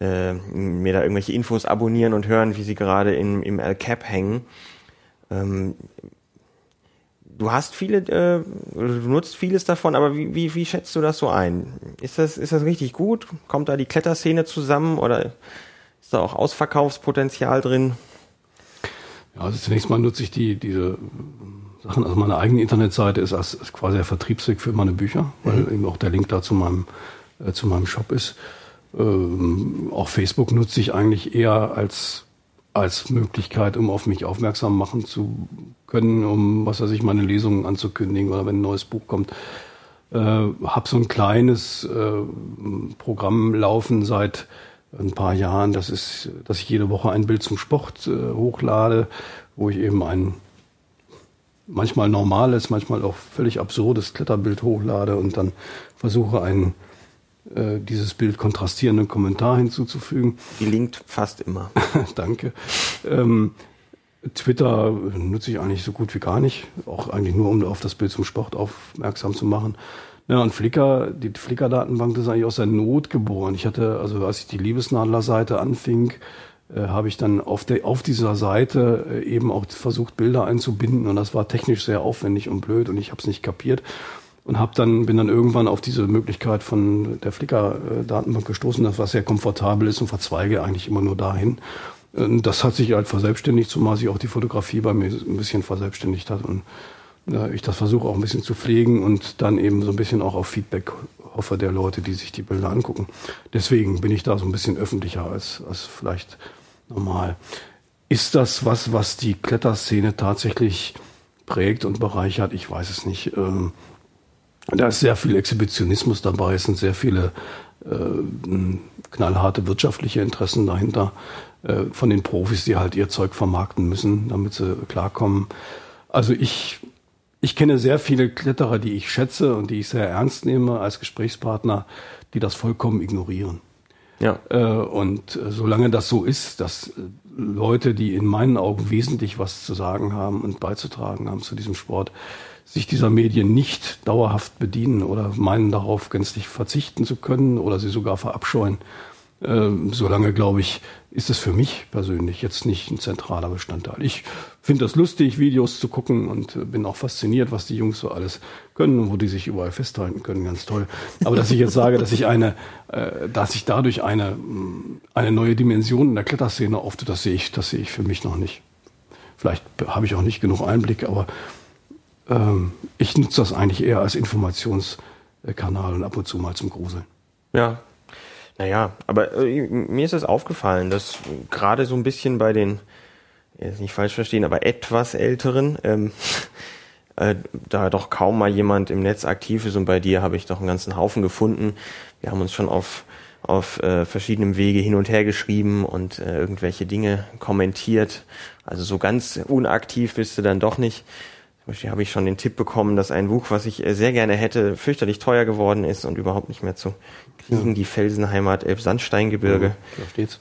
äh, mir da irgendwelche Infos abonnieren und hören, wie sie gerade im, im El-Cap hängen. Ähm, du hast viele, äh, du nutzt vieles davon, aber wie, wie, wie schätzt du das so ein? Ist das, ist das richtig gut? Kommt da die Kletterszene zusammen oder ist da auch Ausverkaufspotenzial drin? Ja, also zunächst mal nutze ich die, diese Sachen, also meine eigene Internetseite ist als, als quasi der Vertriebsweg für meine Bücher, weil mhm. eben auch der Link da zu meinem, äh, zu meinem Shop ist. Ähm, auch Facebook nutze ich eigentlich eher als als Möglichkeit, um auf mich aufmerksam machen zu können, um was weiß ich, meine Lesungen anzukündigen oder wenn ein neues Buch kommt. Äh, hab so ein kleines äh, Programm laufen seit ein paar Jahren. Das ist, dass ich jede Woche ein Bild zum Sport äh, hochlade, wo ich eben ein manchmal normales, manchmal auch völlig absurdes Kletterbild hochlade und dann versuche ein äh, dieses Bild kontrastierenden Kommentar hinzuzufügen. Gelingt fast immer. Danke. Ähm, Twitter nutze ich eigentlich so gut wie gar nicht, auch eigentlich nur, um auf das Bild zum Sport aufmerksam zu machen. Ja, und Flickr, die Flickr-Datenbank, das ist eigentlich aus der Not geboren. Ich hatte, also als ich die Liebesnadler-Seite anfing, äh, habe ich dann auf, der, auf dieser Seite äh, eben auch versucht, Bilder einzubinden und das war technisch sehr aufwendig und blöd und ich habe es nicht kapiert und hab dann bin dann irgendwann auf diese Möglichkeit von der Flickr-Datenbank gestoßen, das was sehr komfortabel ist und verzweige eigentlich immer nur dahin. Das hat sich halt verselbstständigt, zumal sich auch die Fotografie bei mir ein bisschen verselbstständigt hat und äh, ich das versuche auch ein bisschen zu pflegen und dann eben so ein bisschen auch auf Feedback hoffe der Leute, die sich die Bilder angucken. Deswegen bin ich da so ein bisschen öffentlicher als, als vielleicht normal. Ist das was, was die Kletterszene tatsächlich prägt und bereichert? Ich weiß es nicht. Da ist sehr viel Exhibitionismus dabei, es sind sehr viele äh, knallharte wirtschaftliche Interessen dahinter äh, von den Profis, die halt ihr Zeug vermarkten müssen, damit sie klarkommen. Also ich, ich kenne sehr viele Kletterer, die ich schätze und die ich sehr ernst nehme als Gesprächspartner, die das vollkommen ignorieren. Ja. Äh, und äh, solange das so ist, dass Leute, die in meinen Augen wesentlich was zu sagen haben und beizutragen haben zu diesem Sport, sich dieser Medien nicht dauerhaft bedienen oder meinen darauf gänzlich verzichten zu können oder sie sogar verabscheuen. Ähm, solange, glaube ich, ist es für mich persönlich jetzt nicht ein zentraler Bestandteil. Ich finde das lustig, Videos zu gucken und äh, bin auch fasziniert, was die Jungs so alles können und wo die sich überall festhalten können, ganz toll. Aber dass ich jetzt sage, dass ich eine, äh, dass ich dadurch eine, eine neue Dimension in der Kletterszene aufte, das sehe ich, das sehe ich für mich noch nicht. Vielleicht habe ich auch nicht genug Einblick, aber ähm, ich nutze das eigentlich eher als Informationskanal und ab und zu mal zum Gruseln. Ja. Naja, aber äh, mir ist es aufgefallen, dass gerade so ein bisschen bei den, jetzt nicht falsch verstehen, aber etwas älteren, ähm, äh, da doch kaum mal jemand im Netz aktiv ist und bei dir habe ich doch einen ganzen Haufen gefunden. Wir haben uns schon auf auf äh, verschiedenen Wege hin und her geschrieben und äh, irgendwelche Dinge kommentiert. Also so ganz unaktiv bist du dann doch nicht. Zum Beispiel habe ich schon den Tipp bekommen, dass ein Buch, was ich äh, sehr gerne hätte, fürchterlich teuer geworden ist und überhaupt nicht mehr zu kriegen. Ja. Die Felsenheimat Elbsandsteingebirge. Ja, da steht's.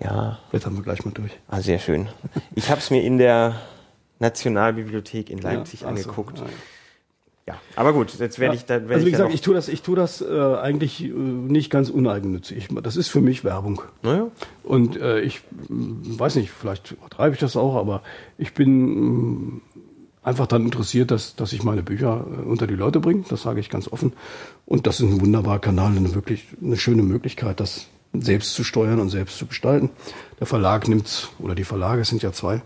Ja. Jetzt haben wir gleich mal durch. Ah, sehr schön. Ich habe es mir in der Nationalbibliothek in Leipzig ja, angeguckt. So, ja, aber gut, jetzt werde ich da. Werd also wie gesagt, ich tue das, ich tue das äh, eigentlich äh, nicht ganz uneigennützig. Das ist für mich Werbung. Naja. Und äh, ich weiß nicht, vielleicht treibe ich das auch, aber ich bin äh, einfach dann interessiert, dass, dass ich meine Bücher äh, unter die Leute bringe. Das sage ich ganz offen. Und das ist ein wunderbarer Kanal, eine wirklich eine schöne Möglichkeit, das selbst zu steuern und selbst zu gestalten. Der Verlag nimmt oder die Verlage sind ja zwei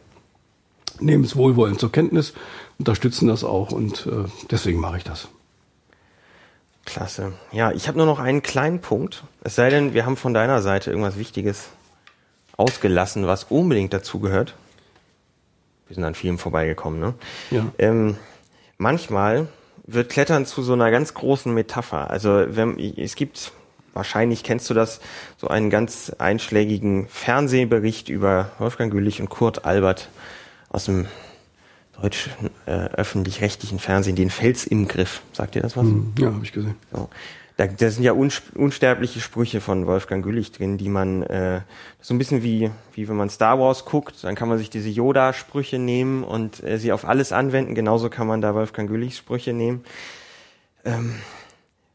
nehmen es wohlwollend zur Kenntnis, unterstützen das auch und äh, deswegen mache ich das. Klasse. Ja, ich habe nur noch einen kleinen Punkt. Es sei denn, wir haben von deiner Seite irgendwas Wichtiges ausgelassen, was unbedingt dazu gehört. Wir sind an vielem vorbeigekommen, ne? Ja. Ähm, manchmal wird Klettern zu so einer ganz großen Metapher. Also wenn, es gibt, wahrscheinlich kennst du das, so einen ganz einschlägigen Fernsehbericht über Wolfgang Gülich und Kurt Albert aus dem deutschen äh, öffentlich-rechtlichen Fernsehen, den Fels im Griff. Sagt ihr das was? Hm, ja, habe ich gesehen. So. Da, da sind ja unsterbliche Sprüche von Wolfgang Güllich drin, die man äh, so ein bisschen wie wie wenn man Star Wars guckt, dann kann man sich diese Yoda-Sprüche nehmen und äh, sie auf alles anwenden. Genauso kann man da Wolfgang Güllichs Sprüche nehmen. Ähm,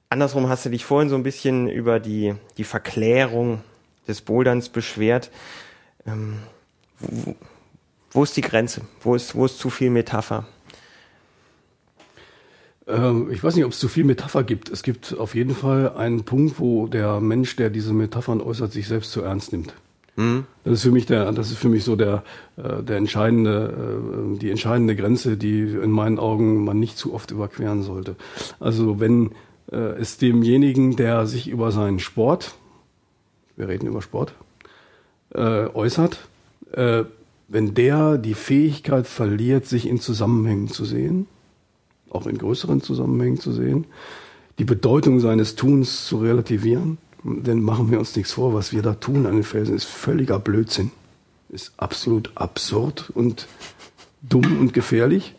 andersrum hast du dich vorhin so ein bisschen über die die Verklärung des Boulderns beschwert. Ähm, wo, ist die Grenze? Wo ist, wo ist zu viel Metapher? Ähm, ich weiß nicht, ob es zu viel Metapher gibt. Es gibt auf jeden Fall einen Punkt, wo der Mensch, der diese Metaphern äußert, sich selbst zu ernst nimmt. Mhm. Das ist für mich der, das ist für mich so der, äh, der entscheidende, äh, die entscheidende Grenze, die in meinen Augen man nicht zu oft überqueren sollte. Also wenn äh, es demjenigen, der sich über seinen Sport, wir reden über Sport, äußert, wenn der die Fähigkeit verliert, sich in Zusammenhängen zu sehen, auch in größeren Zusammenhängen zu sehen, die Bedeutung seines Tuns zu relativieren, dann machen wir uns nichts vor, was wir da tun an den Felsen ist völliger Blödsinn, ist absolut absurd und dumm und gefährlich.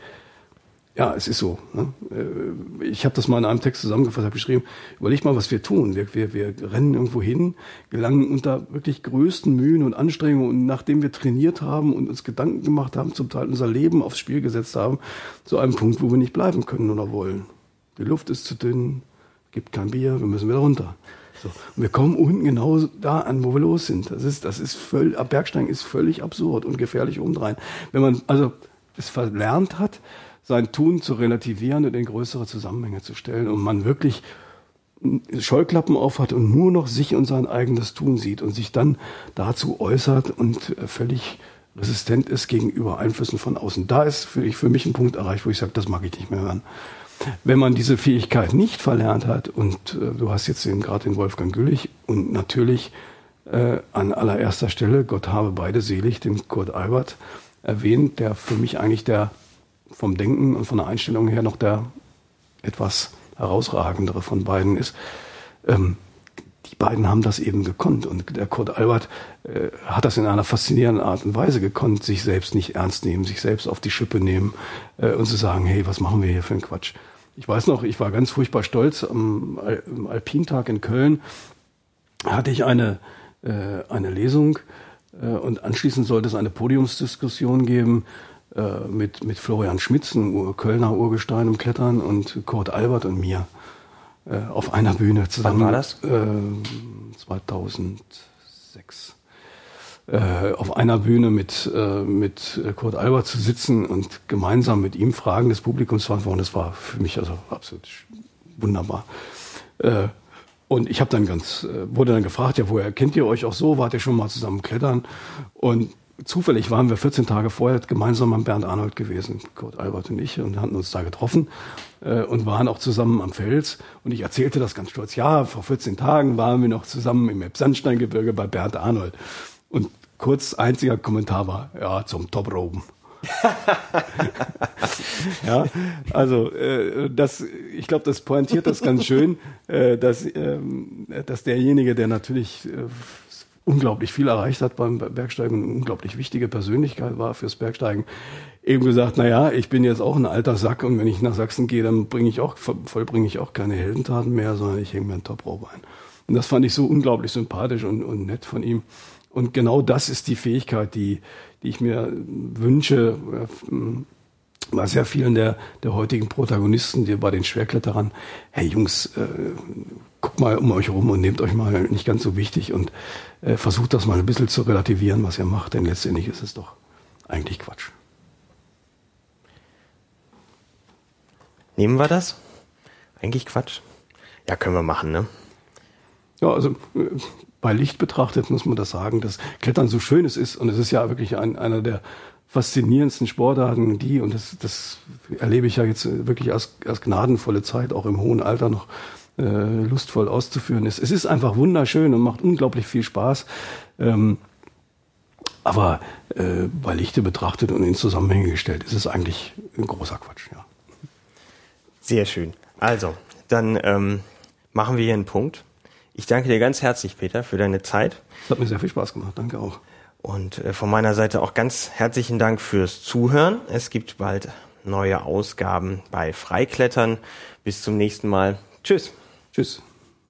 Ja, es ist so. Ne? Äh, ich habe das mal in einem Text zusammengefasst, habe geschrieben, überleg mal, was wir tun. Wir, wir, wir rennen irgendwo hin, gelangen unter wirklich größten Mühen und Anstrengungen und nachdem wir trainiert haben und uns Gedanken gemacht haben, zum Teil unser Leben aufs Spiel gesetzt haben, zu einem Punkt, wo wir nicht bleiben können oder wollen. Die Luft ist zu dünn, gibt kein Bier, wir müssen wieder runter. So. Und wir kommen unten genau da an, wo wir los sind. Das ist, das ist völlig, Bergsteigen ist völlig absurd und gefährlich umdrehen. Wenn man also es verlernt hat, sein Tun zu relativieren und in größere Zusammenhänge zu stellen und man wirklich Scheuklappen aufhat und nur noch sich und sein eigenes Tun sieht und sich dann dazu äußert und äh, völlig resistent ist gegenüber Einflüssen von außen. Da ist für, ich, für mich ein Punkt erreicht, wo ich sage, das mag ich nicht mehr hören. Wenn man diese Fähigkeit nicht verlernt hat, und äh, du hast jetzt den, gerade den Wolfgang Güllich und natürlich äh, an allererster Stelle, Gott habe beide selig, den Kurt Albert erwähnt, der für mich eigentlich der vom Denken und von der Einstellung her noch der etwas herausragendere von beiden ist. Ähm, die beiden haben das eben gekonnt und der Kurt Albert äh, hat das in einer faszinierenden Art und Weise gekonnt, sich selbst nicht ernst nehmen, sich selbst auf die Schippe nehmen äh, und zu sagen, hey, was machen wir hier für einen Quatsch? Ich weiß noch, ich war ganz furchtbar stolz am, am Alpintag in Köln hatte ich eine äh, eine Lesung äh, und anschließend sollte es eine Podiumsdiskussion geben äh, mit, mit Florian Schmitz, ein Kölner Urgestein im Klettern und Kurt Albert und mir äh, auf einer Bühne zusammen. Wann war das? Äh, 2006. Äh, auf einer Bühne mit, äh, mit Kurt Albert zu sitzen und gemeinsam mit ihm Fragen des Publikums zu beantworten, das war für mich also absolut wunderbar. Und ich habe dann ganz, wurde dann gefragt, ja, woher kennt ihr euch auch so? Wart ihr schon mal zusammen klettern? Und zufällig waren wir 14 Tage vorher gemeinsam am Bernd Arnold gewesen, Kurt Albert und ich, und hatten uns da getroffen äh, und waren auch zusammen am Fels. Und ich erzählte das ganz stolz. Ja, vor 14 Tagen waren wir noch zusammen im Sandsteingebirge bei Bernd Arnold. Und kurz einziger Kommentar war, ja, zum Top-Roben. ja, also äh, das, ich glaube, das pointiert das ganz schön, äh, dass, ähm, dass derjenige, der natürlich äh, unglaublich viel erreicht hat beim Bergsteigen, eine unglaublich wichtige Persönlichkeit war fürs Bergsteigen, eben gesagt, na ja, ich bin jetzt auch ein alter Sack und wenn ich nach Sachsen gehe, dann bringe ich auch, vollbringe ich auch keine Heldentaten mehr, sondern ich hänge mir einen Top-Rope ein. Und das fand ich so unglaublich sympathisch und, und nett von ihm. Und genau das ist die Fähigkeit, die, die ich mir wünsche, bei sehr vielen der, der heutigen Protagonisten, die bei den Schwerkletterern, hey Jungs, äh, guckt mal um euch herum und nehmt euch mal nicht ganz so wichtig und äh, versucht das mal ein bisschen zu relativieren, was ihr macht, denn letztendlich ist es doch eigentlich Quatsch. Nehmen wir das? Eigentlich Quatsch. Ja, können wir machen, ne? Ja, also äh, bei Licht betrachtet muss man das sagen, dass Klettern so schön es ist und es ist ja wirklich ein, einer der faszinierendsten Sportarten, die, und das, das erlebe ich ja jetzt wirklich als, als gnadenvolle Zeit, auch im hohen Alter noch äh, lustvoll auszuführen ist. Es ist einfach wunderschön und macht unglaublich viel Spaß. Ähm, aber äh, bei Lichte betrachtet und in Zusammenhänge gestellt ist es eigentlich ein großer Quatsch, ja. Sehr schön. Also, dann ähm, machen wir hier einen Punkt. Ich danke dir ganz herzlich, Peter, für deine Zeit. Es hat mir sehr viel Spaß gemacht. Danke auch. Und äh, von meiner Seite auch ganz herzlichen Dank fürs Zuhören. Es gibt bald neue Ausgaben bei Freiklettern. Bis zum nächsten Mal. Tschüss. Tschüss.